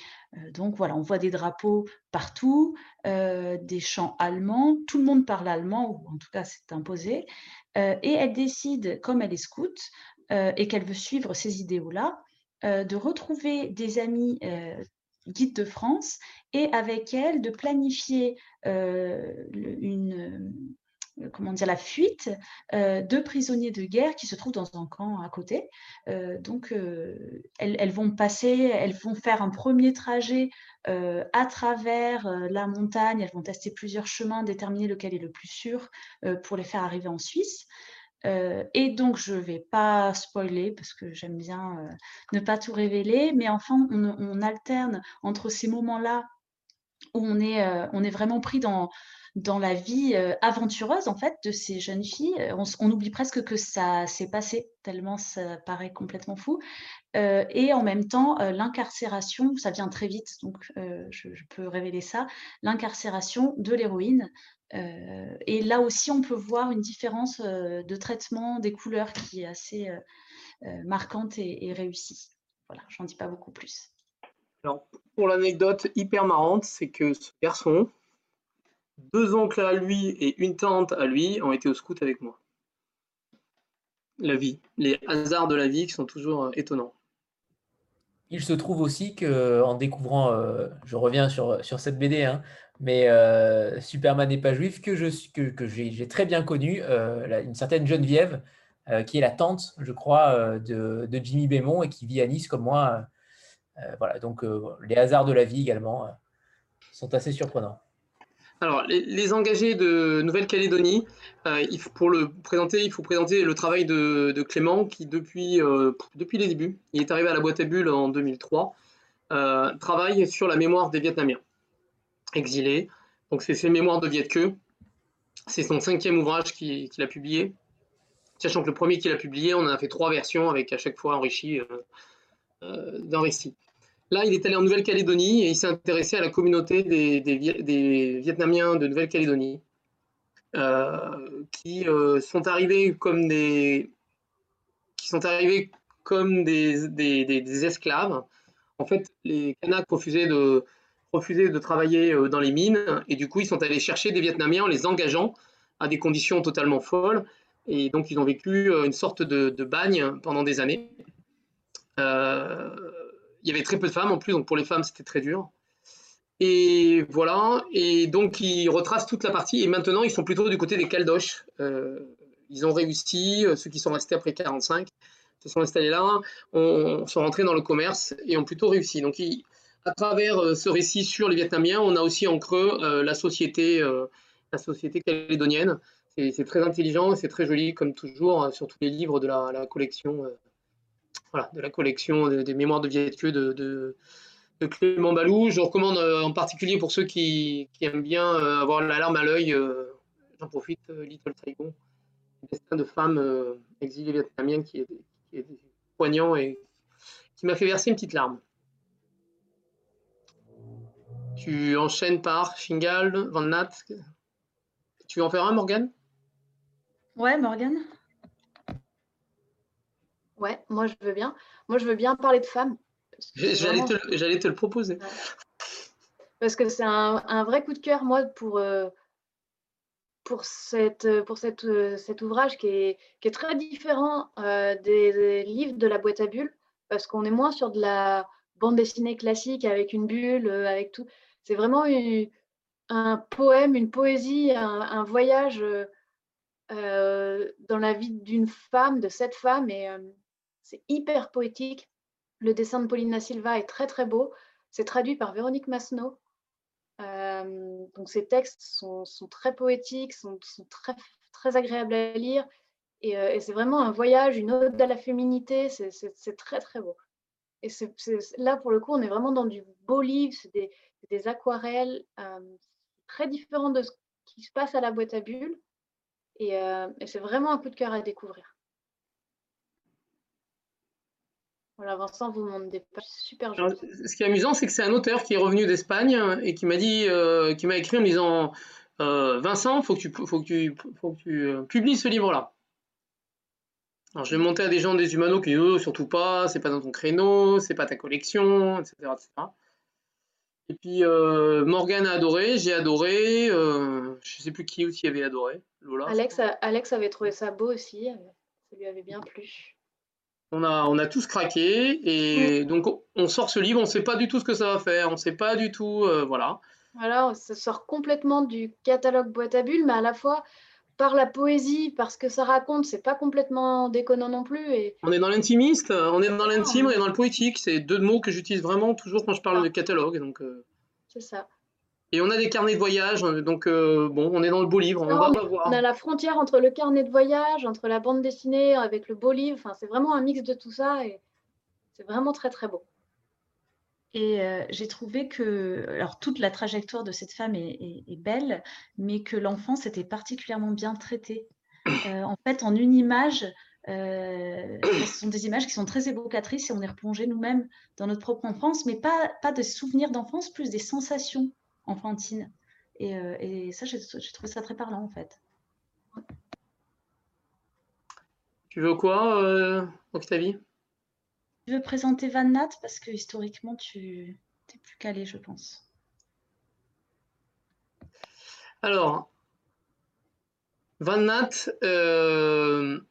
donc voilà, on voit des drapeaux partout, des chants allemands, tout le monde parle allemand ou en tout cas c'est imposé. Et elle décide, comme elle est scout et qu'elle veut suivre ces idéaux-là, de retrouver des amis guides de France et avec elle de planifier une euh, comment dire, la fuite euh, de prisonniers de guerre qui se trouvent dans un camp à côté. Euh, donc, elles, vont passer, elles vont faire un premier trajet à travers la montagne, elles vont tester plusieurs chemins, déterminer lequel est le plus sûr pour les faire arriver en Suisse. et donc, je ne vais pas spoiler parce que j'aime bien ne pas tout révéler, mais enfin, on, alterne entre ces moments-là où on est vraiment pris dans, dans la vie euh, aventureuse en fait de ces jeunes filles. Euh, on, oublie presque que ça s'est passé tellement ça paraît complètement fou. Euh, et en même temps, l'incarcération, ça vient très vite, donc je, peux révéler ça, l'incarcération de l'héroïne. et là aussi, on peut voir une différence de traitement des couleurs qui est assez marquante et, et réussie. Voilà, j'en dis pas beaucoup plus. Alors, pour l'anecdote hyper marrante, c'est que ce garçon, deux oncles à lui et une tante à lui ont été au scout avec moi. La vie, les hasards de la vie qui sont toujours euh, étonnants. Il se trouve aussi que en découvrant, euh, je reviens sur, sur cette BD, hein, mais euh, Superman n'est pas juif, que, j'ai très bien connu une certaine Geneviève, qui est la tante, je crois, de, de, Jimmy Bémon et qui vit à Nice comme moi. voilà, donc les hasards de la vie également sont assez surprenants. Alors, les, engagés de Nouvelle-Calédonie, euh, pour le présenter, il faut présenter le travail de, Clément qui, depuis, euh, depuis les débuts, il est arrivé à la boîte à bulles en 2003, euh, travaille sur la mémoire des Vietnamiens exilés. Donc, c'est ses mémoires de Viet C'est son cinquième ouvrage qu'il a publié. Sachant que le premier qu'il a publié, on en a fait trois versions avec à chaque fois enrichi d'un récit. Là, il est allé en Nouvelle-Calédonie et il s'est intéressé à la communauté des, Vietnamiens de Nouvelle-Calédonie euh, qui euh, sont arrivés comme des qui sont arrivés comme des, esclaves. En fait, les Kanaks refusaient de, refusaient de travailler euh, dans les mines et du coup, ils sont allés chercher des Vietnamiens en les engageant à des conditions totalement folles. Et donc, ils ont vécu une sorte de, bagne pendant des années. Il y avait très peu de femmes en plus, donc pour les femmes, c'était très dur. Et voilà, et donc ils retracent toute la partie, et maintenant ils sont plutôt du côté des Caldoches. Euh, ils ont réussi, euh, ceux qui sont restés après 45 se sont installés là, ont, sont rentrés dans le commerce et ont plutôt réussi. Donc à travers euh, ce récit sur les Vietnamiens, on a aussi en creux la, société, la société calédonienne. C'est très intelligent c'est très joli, comme toujours, sur tous les livres de la collection de la collection des, mémoires de Viet de, de, Clément Balou. Je recommande euh, en particulier pour ceux qui, aiment bien euh, avoir l'alarme à l'œil, euh, j'en profite, Little Saigon, destin de femme exilée vietnamienne qui est, qui est poignant et qui m'a fait verser une petite larme. Tu enchaînes par Shingal, Van Nat. Tu veux en faire un, Morgane? Ouais, Morgane. Ouais, moi je veux bien. Moi je veux bien parler de femmes. J'allais te, le proposer. Parce que c'est un, vrai coup de cœur, moi, pour, euh, pour, cette, pour cette, euh, cet ouvrage qui est, qui est très différent euh, des, livres de la boîte à bulles, parce qu'on est moins sur de la bande dessinée classique avec une bulle, avec tout. C'est vraiment un poème, une poésie, un, voyage dans la vie d'une femme, de cette femme. Et c'est hyper poétique. Le dessin de Paulina Silva est très très beau. C'est traduit par Véronique Masneau. Euh, donc ces textes sont, très poétiques, sont, très, très agréables à lire. Euh, et, c'est vraiment un voyage, une ode à la féminité. C'est très très beau. Et là, pour le coup, on est vraiment dans du beau livre, c'est des, aquarelles très différentes de ce qui se passe à la boîte à bulles. Et, et c'est vraiment un coup de cœur à découvrir. Voilà, Vincent vous montre des pages super jolies. ce qui est amusant, c'est que c'est un auteur qui est revenu d'Espagne et qui m'a dit, euh, qui m'a écrit en me disant euh, Vincent, faut que tu, faut que tu, faut que tu euh, publies ce livre-là. Alors, je vais monter à des gens des humanos qui disent oh, surtout pas, c'est pas dans ton créneau, c'est pas ta collection, etc. Et puis Morgane a adoré, j'ai adoré, je sais plus qui aussi avait adoré. Lola. Alex, Alex avait trouvé ça beau aussi, ça lui avait bien plu. On a, on a tous craqué et mm. donc on sort ce livre, on ne sait pas du tout ce que ça va faire, on ne sait pas du tout, euh, voilà. Voilà, ça sort complètement du catalogue boîte à bulles, mais à la fois par la poésie, parce que ça raconte, c'est pas complètement déconnant non plus. Et... On est dans l'intimiste, on est dans l'intime, on est dans le poétique. C'est deux mots que j'utilise vraiment toujours quand je parle ah. de catalogue. Donc, euh. C'est ça. Et on a des carnets de voyage, donc euh, bon, on est dans le beau livre, on va voir. On a la frontière entre le carnet de voyage, entre la bande dessinée, avec le beau livre. Enfin, c'est vraiment un mix de tout ça et c'est vraiment très très beau. Et euh, j'ai trouvé que, alors toute la trajectoire de cette femme est, belle, mais que l'enfance était particulièrement bien traitée. Euh, en fait, en une image, ce sont des images qui sont très évocatrices et on est replongé nous-mêmes dans notre propre enfance, mais pas, pas des souvenirs d'enfance, plus des sensations enfantine. Et, euh, et ça, j'ai trouvé ça très parlant en fait. Tu veux quoi, euh, Octavie? Tu veux présenter Van Nat parce que historiquement, tu es plus calé, je pense. Alors, Van Nat, euh,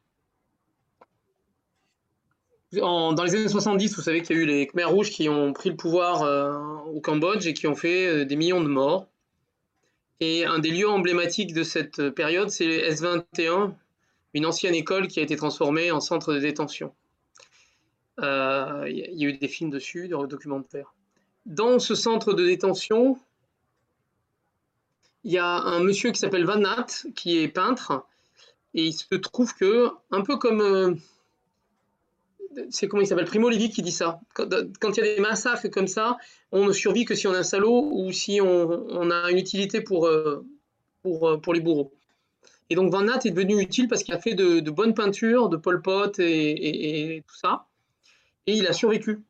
dans les années 70, vous savez qu'il y a eu les Khmers rouges qui ont pris le pouvoir euh, au Cambodge et qui ont fait euh, des millions de morts. Et un des lieux emblématiques de cette période, c'est les S21, une ancienne école qui a été transformée en centre de détention. Euh, il y a eu des films dessus, des documentaires. Dans ce centre de détention, il y a un monsieur qui s'appelle Van Nat, qui est peintre, et il se trouve que, un peu comme c'est comment il s'appelle Primo Levi qui dit ça. Quand, il y a des massacres comme ça, on ne survit que si on est un salaud ou si on, a une utilité pour, euh, pour, euh, pour, les bourreaux. Et donc Van Nat est devenu utile parce qu'il a fait de, bonnes peintures de Pol Pot et, tout ça. Et il a survécu.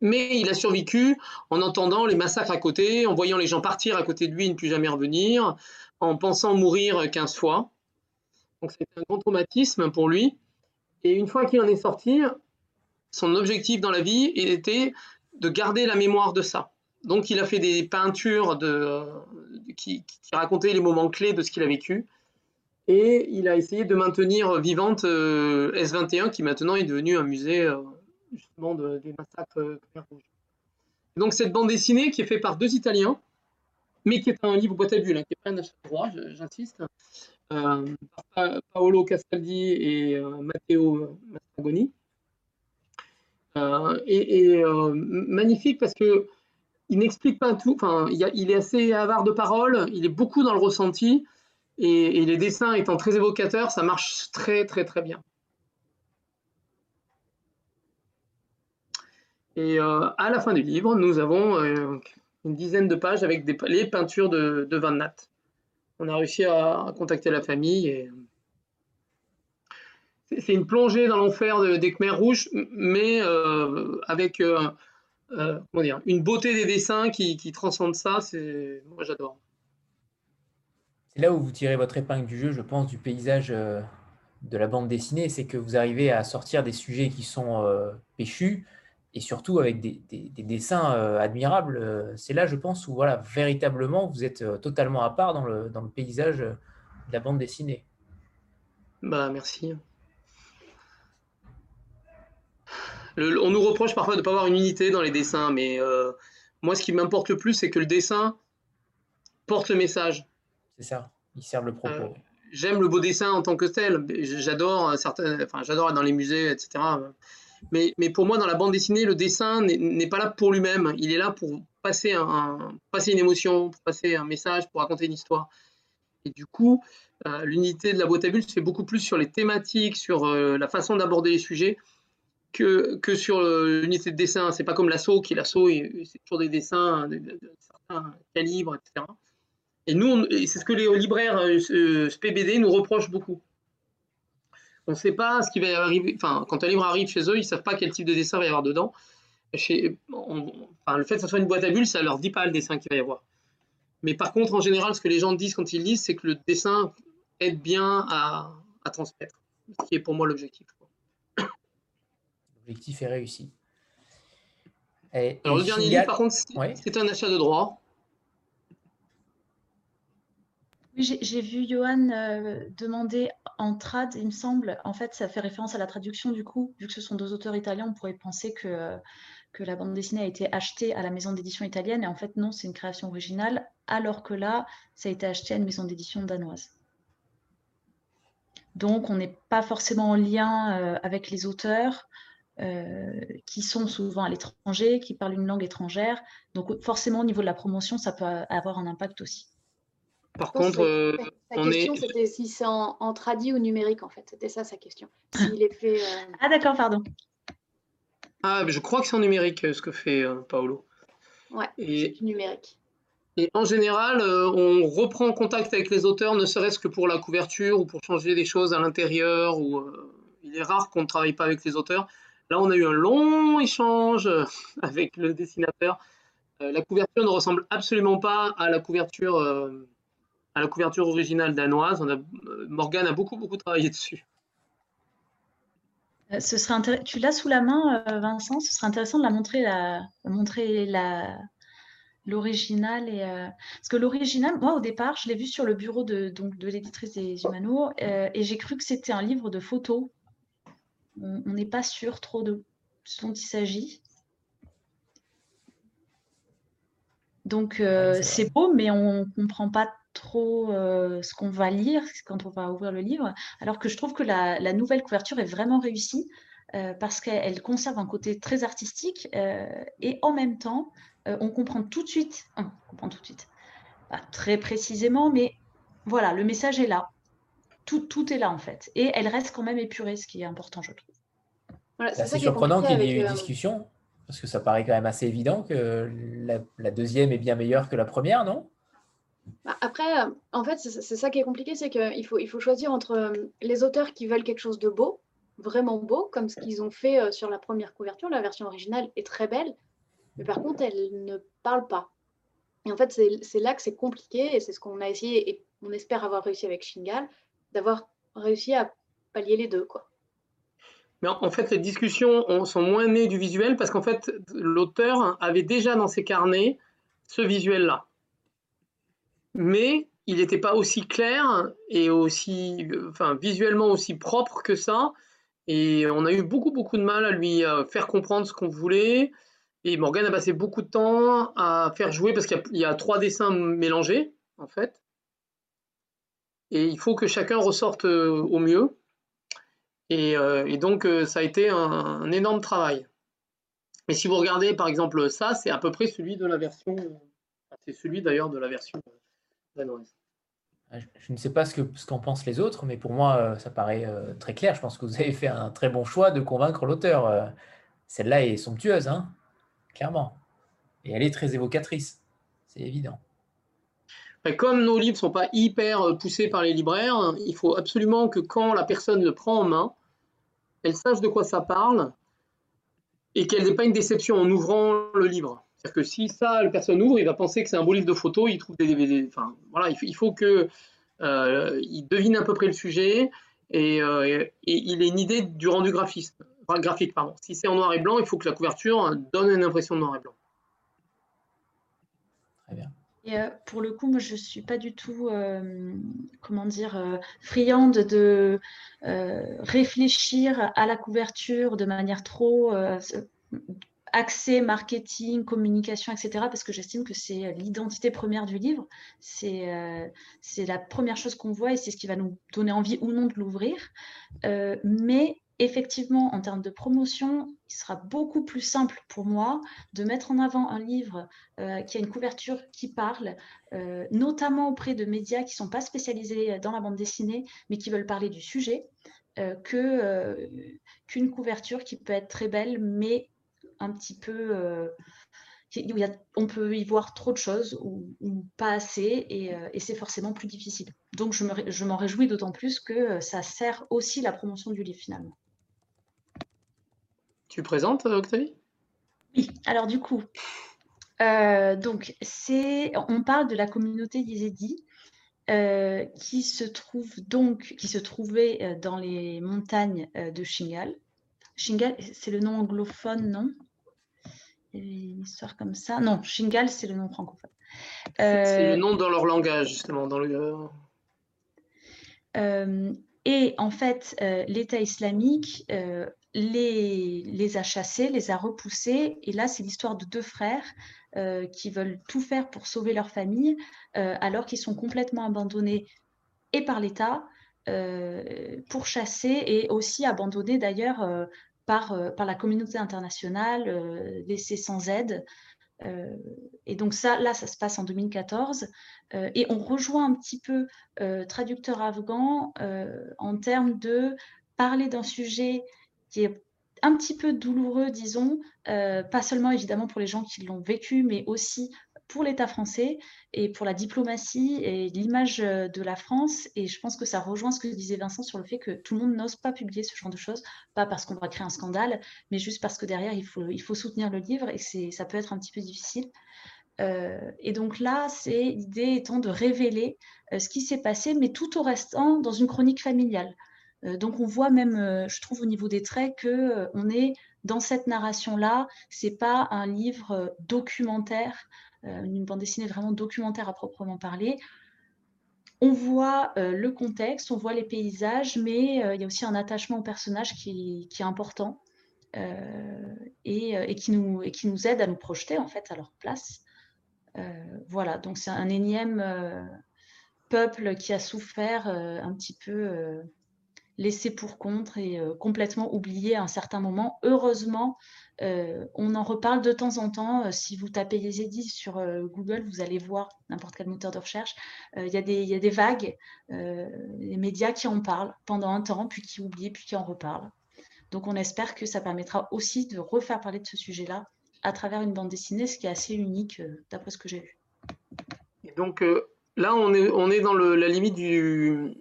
Mais il a survécu en entendant les massacres à côté, en voyant les gens partir à côté de lui et ne plus jamais revenir, en pensant mourir 15 fois. Donc c'était un grand traumatisme pour lui. Et une fois qu'il en est sorti, son objectif dans la vie était de garder la mémoire de ça. Donc il a fait des peintures de, qui, racontaient les moments clés de ce qu'il a vécu. Et il a essayé de maintenir vivante euh, S21, qui maintenant est devenu un musée euh, justement des massacres euh, rouges. Donc cette bande dessinée qui est faite par deux Italiens, mais qui est un livre boîte à bulles, hein, qui est pas un droit, j'insiste, euh, Paolo Castaldi et euh, Matteo Mastragoni. Euh, et, magnifique parce que il n'explique pas tout. Enfin, il, est assez avare de paroles, il est beaucoup dans le ressenti, et, les dessins étant très évocateurs, ça marche très très très bien. Et à la fin du livre, nous avons une dizaine de pages avec les peintures de, de Van Nat on a réussi à, contacter la famille et c'est une plongée dans l'enfer des Khmers rouges, mais euh, avec euh, euh, une beauté des dessins qui, transcende ça. Moi j'adore. C'est là où vous tirez votre épingle du jeu, je pense, du paysage de la bande dessinée, c'est que vous arrivez à sortir des sujets qui sont péchus, et surtout avec des, dessins euh, admirables. Euh, c'est là, je pense, où voilà, véritablement, vous êtes euh, totalement à part dans le, dans le paysage de la bande dessinée. Bah, merci. on nous reproche parfois de ne pas avoir une unité dans les dessins, mais moi, ce qui m'importe le plus, c'est que le dessin porte le message. C'est ça, il sert le propos. J'aime le beau dessin en tant que tel. J'adore certains, enfin, j'adore être dans les musées, etc. Mais, pour moi, dans la bande dessinée, le dessin n'est pas là pour lui-même. Il est là pour passer, un, passer une émotion, pour passer un message, pour raconter une histoire. Et du coup, euh, l'unité de la boîte à bulles se fait beaucoup plus sur les thématiques, sur euh, la façon d'aborder les sujets. que, sur l'unité de dessin. C'est pas comme l'assaut, qui l'assaut, c'est toujours des dessins de, certains calibres, etc. Et nous, c'est ce que les libraires euh, SPBD nous reprochent beaucoup. On ne sait pas ce qui va arriver. Enfin, quand un livre arrive chez eux, ils ne savent pas quel type de dessin va y avoir dedans. Chez, enfin, le fait que ce soit une boîte à bulles, ça ne leur dit pas le dessin qu'il va y avoir. Mais par contre, en général, ce que les gens disent quand ils lisent, c'est que le dessin aide bien à, à transmettre, ce qui est pour moi l'objectif. L'objectif est réussi. Alors, le dernier livre, par contre, c'est un achat de droit. J'ai vu Johan euh, demander en trad, il me semble. En fait, ça fait référence à la traduction du coup. Vu que ce sont deux auteurs italiens, on pourrait penser que, que la bande dessinée a été achetée à la maison d'édition italienne. Et en fait, non, c'est une création originale. Alors que là, ça a été acheté à une maison d'édition danoise. Donc, on n'est pas forcément en lien euh, avec les auteurs. Euh, qui sont souvent à l'étranger, qui parlent une langue étrangère. Donc forcément, au niveau de la promotion, ça peut avoir un impact aussi. Par contre, euh, sa question, c'était si c'est en, en, traduit ou numérique, en fait. C'était ça sa question. S'il est fait. Euh, ah d'accord, pardon. Ah, mais je crois que c'est en numérique ce que fait Paolo. Ouais, c'est numérique. Et en général, on reprend contact avec les auteurs, ne serait-ce que pour la couverture ou pour changer des choses à l'intérieur. Ou il est rare qu'on ne travaille pas avec les auteurs. Là, on a eu un long échange avec le dessinateur. Euh, la couverture ne ressemble absolument pas à la couverture, euh, à la couverture originale danoise. On a, euh, Morgane a beaucoup, beaucoup travaillé dessus. Ce serait Tu l'as sous la main, Vincent? Ce serait intéressant de la montrer, la... montrer la... l'original. Et, Parce que l'original, moi au départ, je l'ai vu sur le bureau de, donc, de l'éditrice des Humano et j'ai cru que c'était un livre de photos on n'est pas sûr trop de ce dont il s'agit. Donc euh, c'est beau, mais on ne comprend pas trop euh, ce qu'on va lire quand on va ouvrir le livre. Alors que je trouve que la, nouvelle couverture est vraiment réussie euh, parce qu'elle conserve un côté très artistique et en même temps, on comprend tout de suite, on comprend tout de suite, pas très précisément, mais voilà, le message est là. Tout, tout, est là en fait. Et elle reste quand même épurée, ce qui est important, je trouve c'est assez surprenant qu'il y ait eu une euh, discussion, parce que ça paraît quand même assez évident que la, deuxième est bien meilleure que la première, non? bah, Après, euh, en fait, c'est ça qui est compliqué, c'est qu'il faut, choisir entre euh, les auteurs qui veulent quelque chose de beau, vraiment beau, comme ce qu'ils ont fait sur la première couverture. La version originale est très belle, mais par contre, elle ne parle pas. Et en fait, c'est là que c'est compliqué, et c'est ce qu'on a essayé, et on espère avoir réussi avec Shingal, d'avoir réussi à pallier les deux. quoi. Mais en fait, les discussions sont moins nées du visuel parce qu'en fait, l'auteur avait déjà dans ses carnets ce visuel-là. Mais il n'était pas aussi clair et aussi, enfin, visuellement aussi propre que ça. Et on a eu beaucoup, beaucoup de mal à lui euh, faire comprendre ce qu'on voulait. Et Morgan a passé beaucoup de temps à faire jouer parce qu'il y, a trois dessins mélangés, en fait. Et il faut que chacun ressorte euh, au mieux. Et, donc, euh, ça a été un, énorme travail. Mais si vous regardez, par exemple, ça, c'est à peu près celui de la version, c'est celui d'ailleurs de la version je ne sais pas ce qu'en ce qu'en pensent les autres, mais pour moi, euh, ça paraît très clair. Je pense que vous avez fait un très bon choix de convaincre l'auteur. Celle-là est somptueuse, hein clairement. Et elle est très évocatrice, c'est évident. Comme nos livres ne sont pas hyper poussés par les libraires, il faut absolument que quand la personne le prend en main, elle sache de quoi ça parle et qu'elle n'ait pas une déception en ouvrant le livre. C'est-à-dire que si ça, la personne ouvre, il va penser que c'est un beau livre de photos, il trouve des DVD. Enfin, voilà, il faut, qu'il euh, devine à peu près le sujet et, euh, il ait une idée du rendu graphiste, graphique. Pardon. Si c'est en noir et blanc, il faut que la couverture donne une impression de noir et blanc. Très bien. Euh, pour le coup, moi, je ne suis pas du tout, euh, comment dire, euh, friande de réfléchir à la couverture de manière trop axée marketing, communication, etc. Parce que j'estime que c'est l'identité première du livre. C'est la première chose qu'on voit et c'est ce qui va nous donner envie ou non de l'ouvrir. mais effectivement, en termes de promotion, il sera beaucoup plus simple pour moi de mettre en avant un livre euh, qui a une couverture qui parle, euh, notamment auprès de médias qui ne sont pas spécialisés dans la bande dessinée, mais qui veulent parler du sujet. que qu'une couverture qui peut être très belle, mais un petit peu on peut y voir trop de choses ou, pas assez et, c'est forcément plus difficile. Donc je m'en réjouis d'autant plus que ça sert aussi la promotion du livre finalement. Tu présentes Octavie? Oui, alors du coup, euh, donc, c'est, on parle de la communauté yézidi euh, qui se trouve donc, qui se trouvait euh, dans les montagnes de Shingal. Shingal, c'est le nom anglophone, non? Une histoire comme ça. Non, Shingal, c'est le nom francophone. c'est le nom dans leur langage, justement, dans le. et en fait, l'État islamique les, les, a chassés, les a repoussés. Et là, c'est l'histoire de deux frères euh, qui veulent tout faire pour sauver leur famille, euh, alors qu'ils sont complètement abandonnés et par l'État, euh, pour chasser et aussi abandonnés d'ailleurs par, par la communauté internationale, laissés sans aide. et donc ça, là, ça se passe en 2014. et on rejoint un petit peu traducteur afghan en termes de parler d'un sujet qui est un petit peu douloureux, disons, euh, pas seulement évidemment pour les gens qui l'ont vécu, mais aussi pour l'État français et pour la diplomatie et l'image euh, de la France. Et je pense que ça rejoint ce que disait Vincent sur le fait que tout le monde n'ose pas publier ce genre de choses, pas parce qu'on va créer un scandale, mais juste parce que derrière, il faut, il faut soutenir le livre et que ça peut être un petit peu difficile. Euh, et donc là, l'idée étant de révéler ce qui s'est passé, mais tout au restant dans une chronique familiale. Euh, donc on voit même, euh, je trouve au niveau des traits, que euh, on est dans cette narration-là. C'est pas un livre documentaire, une bande dessinée vraiment documentaire à proprement parler. On voit le contexte, on voit les paysages, mais il y a aussi un attachement au personnage qui, est important et, qui nous, aide à nous projeter en fait à leur place. voilà, donc c'est un énième peuple qui a souffert un petit peu laissé pour contre et euh, complètement oublié à un certain moment. Heureusement, euh, on en reparle de temps en temps. Euh, si vous tapez les édits sur Google, vous allez voir n'importe quel moteur de recherche. Il y, a des vagues, les médias qui en parlent pendant un temps, puis qui oublient, puis qui en reparlent. Donc on espère que ça permettra aussi de refaire parler de ce sujet-là à travers une bande dessinée, ce qui est assez unique d'après ce que j'ai vu. Et donc là, on est, dans la limite du,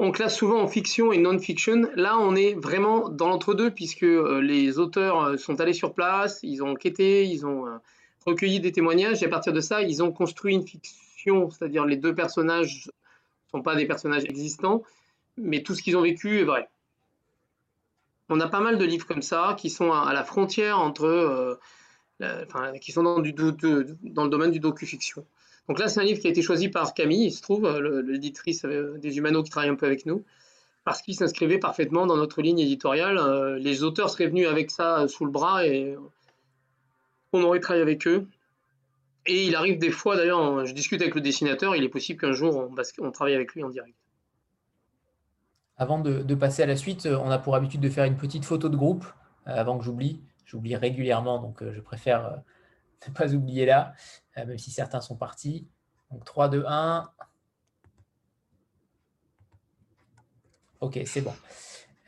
on classe souvent en fiction et non-fiction. Là, on est vraiment dans l'entre-deux, puisque euh, les auteurs euh, sont allés sur place, ils ont enquêté, ils ont euh, recueilli des témoignages, et à partir de ça, ils ont construit une fiction, c'est-à-dire les deux personnages ne sont pas des personnages existants, mais tout ce qu'ils ont vécu est vrai. On a pas mal de livres comme ça qui sont à, la frontière entre, qui sont dans, dans le domaine du docu-fiction. Donc là, c'est un livre qui a été choisi par Camille, il se trouve, euh, l'éditrice euh, des Humanos qui travaille un peu avec nous, parce qu'il s'inscrivait parfaitement dans notre ligne éditoriale. Euh, les auteurs seraient venus avec ça sous le bras et on aurait travaillé avec eux. Et il arrive des fois, d'ailleurs, je discute avec le dessinateur, il est possible qu'un jour on, travaille avec lui en direct. Avant de, passer à la suite, on a pour habitude de faire une petite photo de groupe, avant que j'oublie. J'oublie régulièrement, donc je préfère ne pas oublier là, euh, même si certains sont partis. Donc 3, 2, 1. Ok, c'est bon.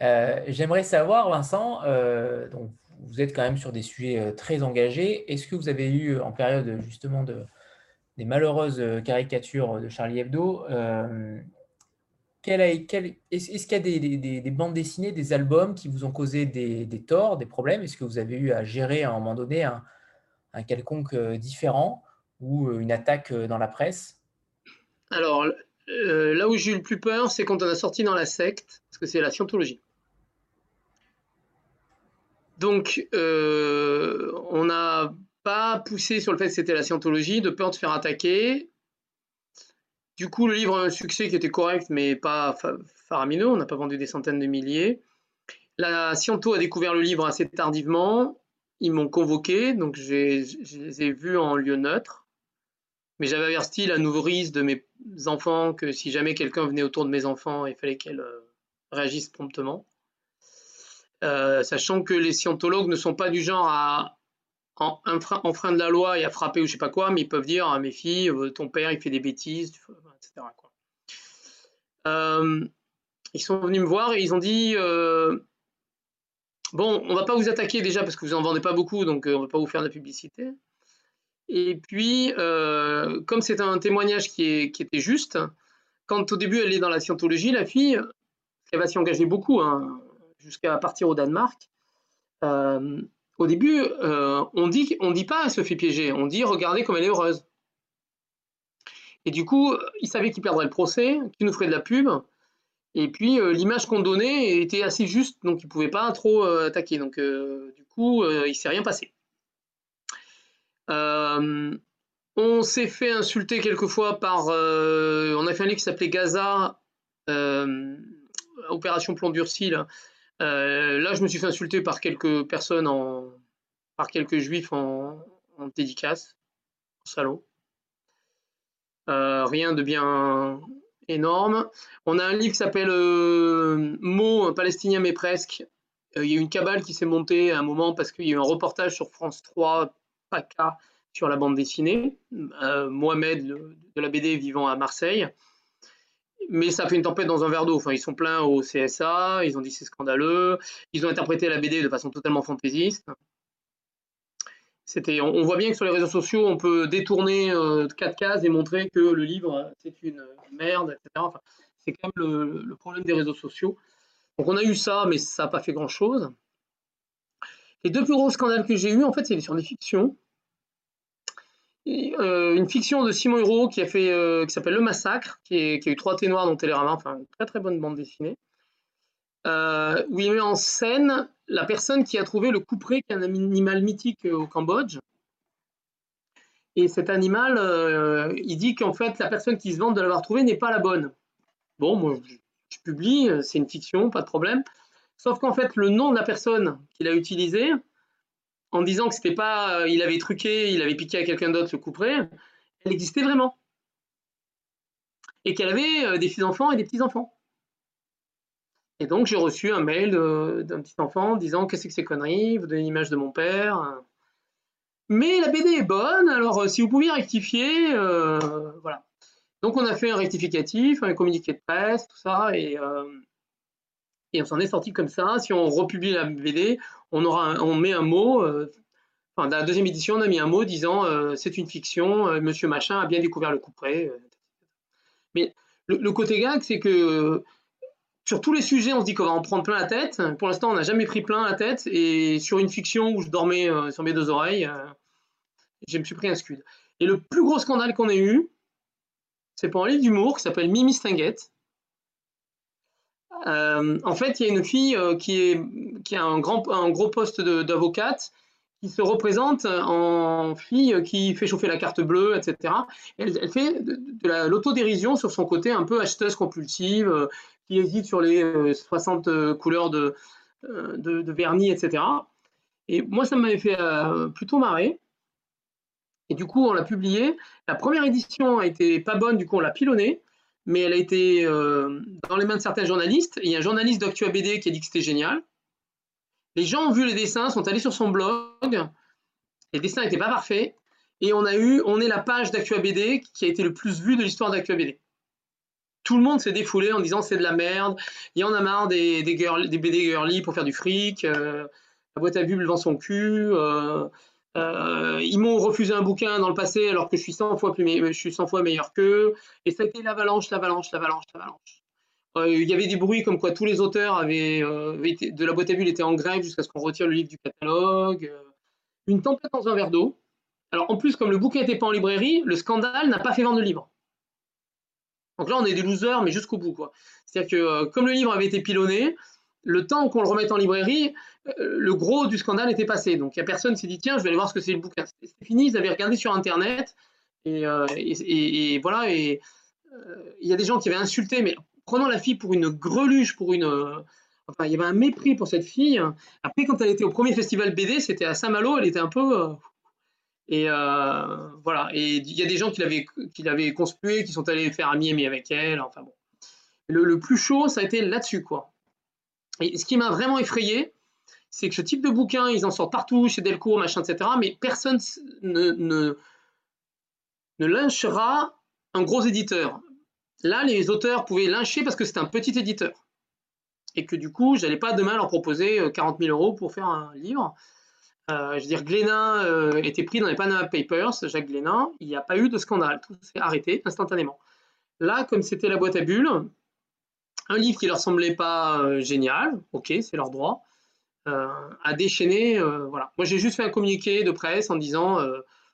Euh, j'aimerais savoir, Vincent, euh, donc vous êtes quand même sur des sujets très engagés. Est-ce que vous avez eu, en période justement de, des malheureuses caricatures de Charlie Hebdo, est-ce qu'il y a des, bandes dessinées, des albums qui vous ont causé des, des torts, des problèmes? Est-ce que vous avez eu à gérer à un moment donné un, un quelconque euh, différent ou euh, une attaque euh, dans la presse? Alors, là où j'ai eu le plus peur, c'est quand on a sorti dans la secte, parce que c'est la scientologie. Donc, on n'a pas poussé sur le fait que c'était la scientologie, de peur de se faire attaquer. Du coup, le livre a un succès qui était correct, mais pas faramineux. On n'a pas vendu des centaines de milliers. La Sciento a découvert le livre assez tardivement ils m'ont convoqué, donc je les ai vus en lieu neutre. Mais j'avais averti la nourrice de mes enfants que si jamais quelqu'un venait autour de mes enfants, il fallait qu'elle euh, réagisse promptement. Euh, sachant que les scientologues ne sont pas du genre à enfreindre la loi et à frapper ou je sais pas quoi, mais ils peuvent dire à mes filles, euh, ton père il fait des bêtises, etc. ils sont venus me voir et ils ont dit Bon, on va pas vous attaquer déjà parce que vous en vendez pas beaucoup, donc on va pas vous faire de la publicité. Et puis, comme c'est un témoignage qui, était juste, quand au début elle est dans la scientologie, la fille, elle va s'y engager beaucoup, hein, jusqu'à partir au Danemark. au début, on dit, on dit pas elle se fait piéger, on dit regardez comme elle est heureuse. Et du coup, il savait qu'il perdrait le procès, qu'il nous ferait de la pub. Et puis, euh, l'image qu'on donnait était assez juste, donc il ne pouvait pas trop euh, attaquer. Donc, euh, du coup, il ne s'est rien passé. on s'est fait insulter quelquefois par. on a fait un livre qui s'appelait Gaza, Opération Plomb durci. Là. je me suis fait insulter par quelques personnes, en, par quelques juifs en, en dédicace, en salaud. rien de bien énorme. On a un livre qui s'appelle euh, Mots palestinien mais presque. Euh, il y a une cabale qui s'est montée à un moment parce qu'il y a eu un reportage sur France 3, PACA, sur la bande dessinée. Euh, Mohamed de la BD vivant à Marseille. Mais ça fait une tempête dans un verre d'eau. Enfin, ils sont pleins au CSA, ils ont dit c'est scandaleux. Ils ont interprété la BD de façon totalement fantaisiste on, voit bien que sur les réseaux sociaux, on peut détourner euh, quatre cases et montrer que le livre, c'est une merde, etc. c'est quand même le, problème des réseaux sociaux. Donc on a eu ça, mais ça n'a pas fait grand-chose. Les deux plus gros scandales que j'ai eu, en fait, c'est sur des fictions. Euh, une fiction de Simon Hureau qui euh, qui s'appelle Le Massacre, qui, a eu trois ténoirs dans Télérama, enfin une très très bonne bande dessinée, où il met en scène la personne qui a trouvé le couperet, qui est un animal mythique euh, au Cambodge. Et cet animal, euh, il dit qu'en fait, la personne qui se vante de l'avoir trouvé n'est pas la bonne. Bon, moi, je, publie, euh, c'est une fiction, pas de problème. Sauf qu'en fait, le nom de la personne qu'il a utilisé, en disant que c'était pas, il avait truqué, il avait piqué à quelqu'un d'autre le couperet, elle existait vraiment. Et qu'elle avait des enfants et des petits-enfants. Et donc, j'ai reçu un mail d'un petit enfant disant Qu'est-ce que c'est conneries? Vous donnez l'image de mon père. Mais la BD est bonne, alors euh, si vous pouviez rectifier, euh, voilà. Donc, on a fait un rectificatif, un communiqué de presse, tout ça, et, euh, et on s'en est sorti comme ça. Si on republie la BD, on, aura on met un mot. enfin, dans la deuxième édition, on a mis un mot disant C'est une fiction, monsieur machin a bien découvert le couperet. Mais le, le côté gag, c'est que sur tous les sujets, on se dit qu'on va en prendre plein la tête. Pour l'instant, on n'a jamais pris plein la tête. Et sur une fiction où je dormais euh, sur mes deux oreilles, euh, je me suis pris un scud. Et le plus gros scandale qu'on ait eu, c'est pour un livre d'humour qui s'appelle Mimi Stinguette. Euh, en fait, il y a une fille qui, est, qui a un, gros poste d'avocate qui se représente en fille qui fait chauffer la carte bleue, etc. Elle, fait de l'autodérision sur son côté un peu acheteuse compulsive, qui hésite sur les 60 euh, euh, couleurs euh, de, de, vernis, etc. Et moi, ça m'avait fait plutôt marrer. Et du coup, on l'a publié. La première édition a été pas bonne, du coup, on l'a pilonnée. Mais elle a été dans les mains de certains journalistes. il y a un journaliste d'Actua BD qui a dit que c'était génial. Les gens ont vu les dessins, sont allés sur son blog. Les dessins n'étaient pas parfaits. Et on a eu, on est la page d'Actua BD qui a été le plus vue de l'histoire d'Actua BD tout le monde s'est défoulé en disant c'est de la merde, il y en a marre des, des, des BD pour faire du fric, euh, la boîte à bulles vend son cul, euh, euh, ils m'ont refusé un bouquin dans le passé alors que je suis 100 fois, plus je suis 100 fois meilleur qu'eux, et ça a été l'avalanche, l'avalanche, l'avalanche, l'avalanche. il y avait des bruits comme quoi tous les auteurs avaient, de la boîte à bulles étaient en grève jusqu'à ce qu'on retire le livre du catalogue. une tempête dans un verre d'eau. Alors en plus, comme le bouquin n'était pas en librairie, le scandale n'a pas fait vendre le livre. Donc là, on est des losers, mais jusqu'au bout. C'est-à-dire que euh, comme le livre avait été pilonné, le temps qu'on le remette en librairie, euh, le gros du scandale était passé. Donc il n'y a personne qui s'est dit, tiens, je vais aller voir ce que c'est le bouquin. C'est fini, ils avaient regardé sur Internet. Et, euh, voilà, et il y a des gens qui avaient insulté, mais prenant la fille pour une greluche, pour une... enfin, il y avait un mépris pour cette fille. Après, quand elle était au premier festival BD, c'était à Saint-Malo, elle était un peu... Et euh, voilà. Et il y a des gens qui l'avaient, qui l'avaient conspué, qui sont allés faire un Miami avec elle. Enfin bon. Le, plus chaud, ça a été là-dessus, quoi. Et ce qui m'a vraiment effrayé, c'est que ce type de bouquin, ils en sortent partout, chez Delcourt, machin, etc. Mais personne ne, ne, ne lynchera un gros éditeur. Là, les auteurs pouvaient lyncher parce que c'est un petit éditeur. et que du coup, j'allais pas demain leur proposer 40 000 euros pour faire un livre. Je veux dire, Glénin était pris dans les Panama Papers, Jacques Glénin, il n'y a pas eu de scandale, tout s'est arrêté instantanément. Là, comme c'était la boîte à bulles, un livre qui leur semblait pas génial, ok, c'est leur droit, à déchaîner, voilà. Moi, j'ai juste fait un communiqué de presse en disant,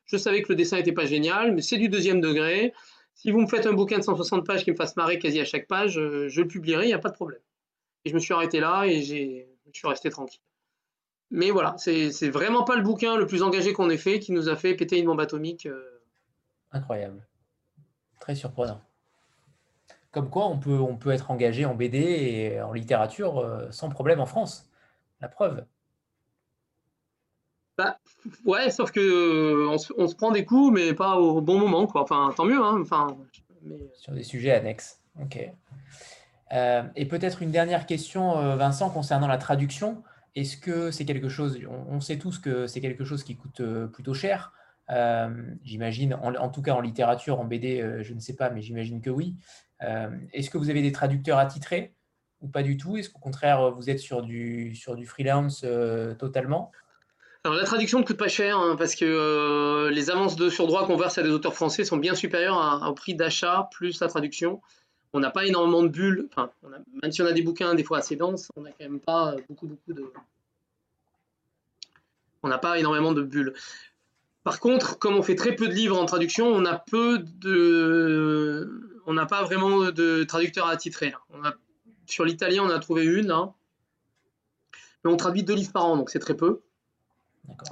je savais que le dessin n'était pas génial, mais c'est du deuxième degré, si vous me faites un bouquin de 160 pages qui me fasse marrer quasi à chaque page, euh, je le publierai, il n'y a pas de problème. Et je me suis arrêté là et je suis resté tranquille. Mais voilà, c'est vraiment pas le bouquin le plus engagé qu'on ait fait qui nous a fait péter une bombe atomique. Euh. Incroyable. Très surprenant. Comme quoi, on peut, on peut être engagé en BD et en littérature euh, sans problème en France. La preuve. Bah, ouais, sauf que euh, on se, prend des coups, mais pas au bon moment, quoi. Enfin, tant mieux, hein. Enfin, Sur des sujets annexes. Ok. Euh, et peut-être une dernière question, Vincent, concernant la traduction. Est-ce que c'est quelque chose, on, sait tous que c'est quelque chose qui coûte plutôt cher. j'imagine, en, tout cas en littérature, en BD, je ne sais pas, mais j'imagine que oui. Est-ce que vous avez des traducteurs attitrés ou pas du tout? Est-ce qu'au contraire, vous êtes sur du, sur freelance totalement? Alors la traduction ne coûte pas cher hein, parce que euh, les avances de surdroit qu'on verse à des auteurs français sont bien supérieures au prix d'achat plus la traduction. On n'a pas énormément de bulles, enfin, même si on a des bouquins des fois assez denses, on n'a quand même pas beaucoup, beaucoup de... On n'a pas énormément de bulles. Par contre, comme on fait très peu de livres en traduction, on a peu de... On n'a pas vraiment de traducteurs attitrés. On a... Sur l'italien, on a trouvé une, hein. mais on traduit deux livres par an, donc c'est très peu.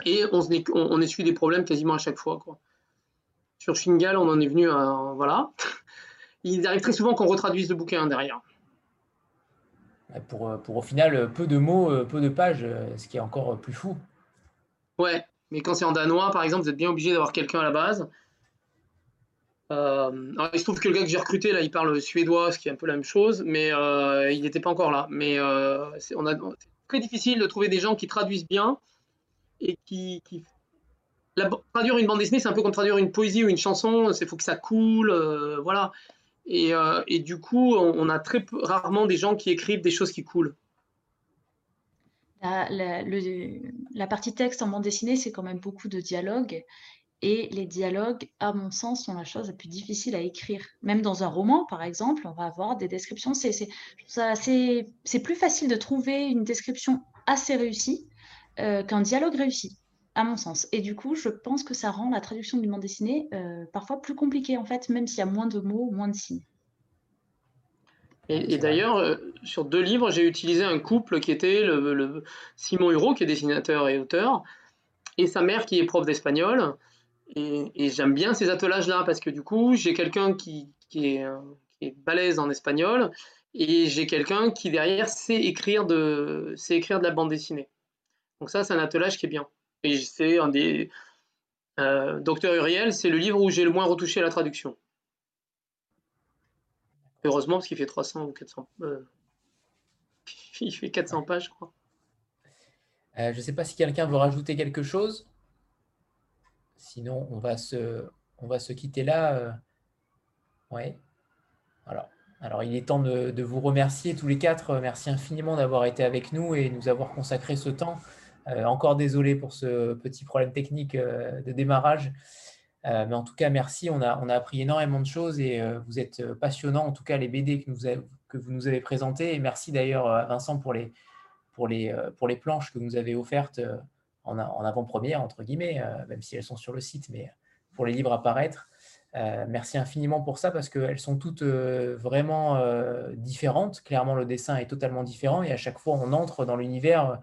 Et on, on, essuie des problèmes quasiment à chaque fois. Quoi. Sur Shingal, on en est venu à. Voilà. Il arrive très souvent qu'on retraduise le bouquin derrière. Pour, pour au final peu de mots, euh, peu de pages, euh, ce qui est encore plus fou. Ouais, mais quand c'est en danois, par exemple, vous êtes bien obligé d'avoir quelqu'un à la base. Euh, il se trouve que le gars que j'ai recruté, là, il parle suédois, ce qui est un peu la même chose, mais il n'était pas encore là. Mais c'est très difficile de trouver des gens qui traduisent bien et qui, traduire une bande dessinée, c'est un peu comme traduire une poésie ou une chanson. Il faut que ça coule, euh, voilà. Et, euh, et, du coup, on, a très rarement des gens qui écrivent des choses qui coulent. La, la, partie texte en bande dessinée, c'est quand même beaucoup de dialogues. Et les dialogues, à mon sens, sont la chose la plus difficile à écrire. Même dans un roman, par exemple, on va avoir des descriptions. C'est plus facile de trouver une description assez réussie euh, qu'un dialogue réussi, à mon sens. Et du coup, je pense que ça rend la traduction du bande dessinée euh, parfois plus compliquée, en fait, même s'il y a moins de mots, moins de signes. Et, d'ailleurs, euh, sur deux livres, j'ai utilisé un couple qui était le, Simon Huro, qui est dessinateur et auteur, et sa mère qui est prof d'espagnol. Et, j'aime bien ces attelages-là parce que du coup, j'ai quelqu'un qui, est, qui, est, balèze en espagnol et j'ai quelqu'un qui derrière sait écrire de, sait écrire de la bande dessinée. Donc ça, c'est un attelage qui est bien. Et c'est un des... Euh, Docteur Uriel, c'est le livre où j'ai le moins retouché la traduction. Heureusement, parce qu'il fait 300 ou 400... Euh, il fait 400 pages, je crois. Euh, je ne sais pas si quelqu'un veut rajouter quelque chose. Sinon, on va se, on va se quitter là. Oui. Alors, alors, il est temps de, de, vous remercier tous les quatre. Merci infiniment d'avoir été avec nous et nous avoir consacré ce temps. Euh, encore désolé pour ce petit problème technique euh, de démarrage. Euh, mais en tout cas, merci. On a, on a appris énormément de choses et vous êtes passionnants, en tout cas, les BD que, vous nous avez présentés. Et merci d'ailleurs à Vincent pour les, pour, les, pour les planches que vous nous avez offertes en, en avant-première, entre guillemets, même si elles sont sur le site, mais pour les livres à paraître. merci infiniment pour ça parce qu'elles sont toutes vraiment différentes. Clairement, le dessin est totalement différent et à chaque fois, on entre dans l'univers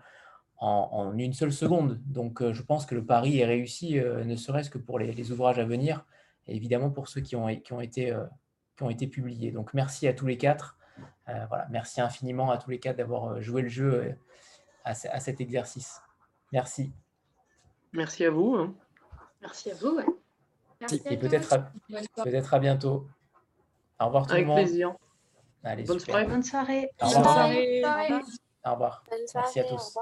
en, une seule seconde. Donc, euh, je pense que le pari est réussi, euh, ne serait-ce que pour les, ouvrages à venir, et évidemment pour ceux qui ont, qui ont, été, euh, qui ont été publiés. Donc, merci à tous les quatre. voilà, merci infiniment à tous les quatre d'avoir joué le jeu à, cet exercice. Merci. Merci à vous. Hein. Merci à vous. Merci et peut-être à, peut à bientôt. Au revoir tout le monde. Avec plaisir. Allez, Bonne, soirée. Bonne soirée. Au revoir. Au revoir. Merci à tous.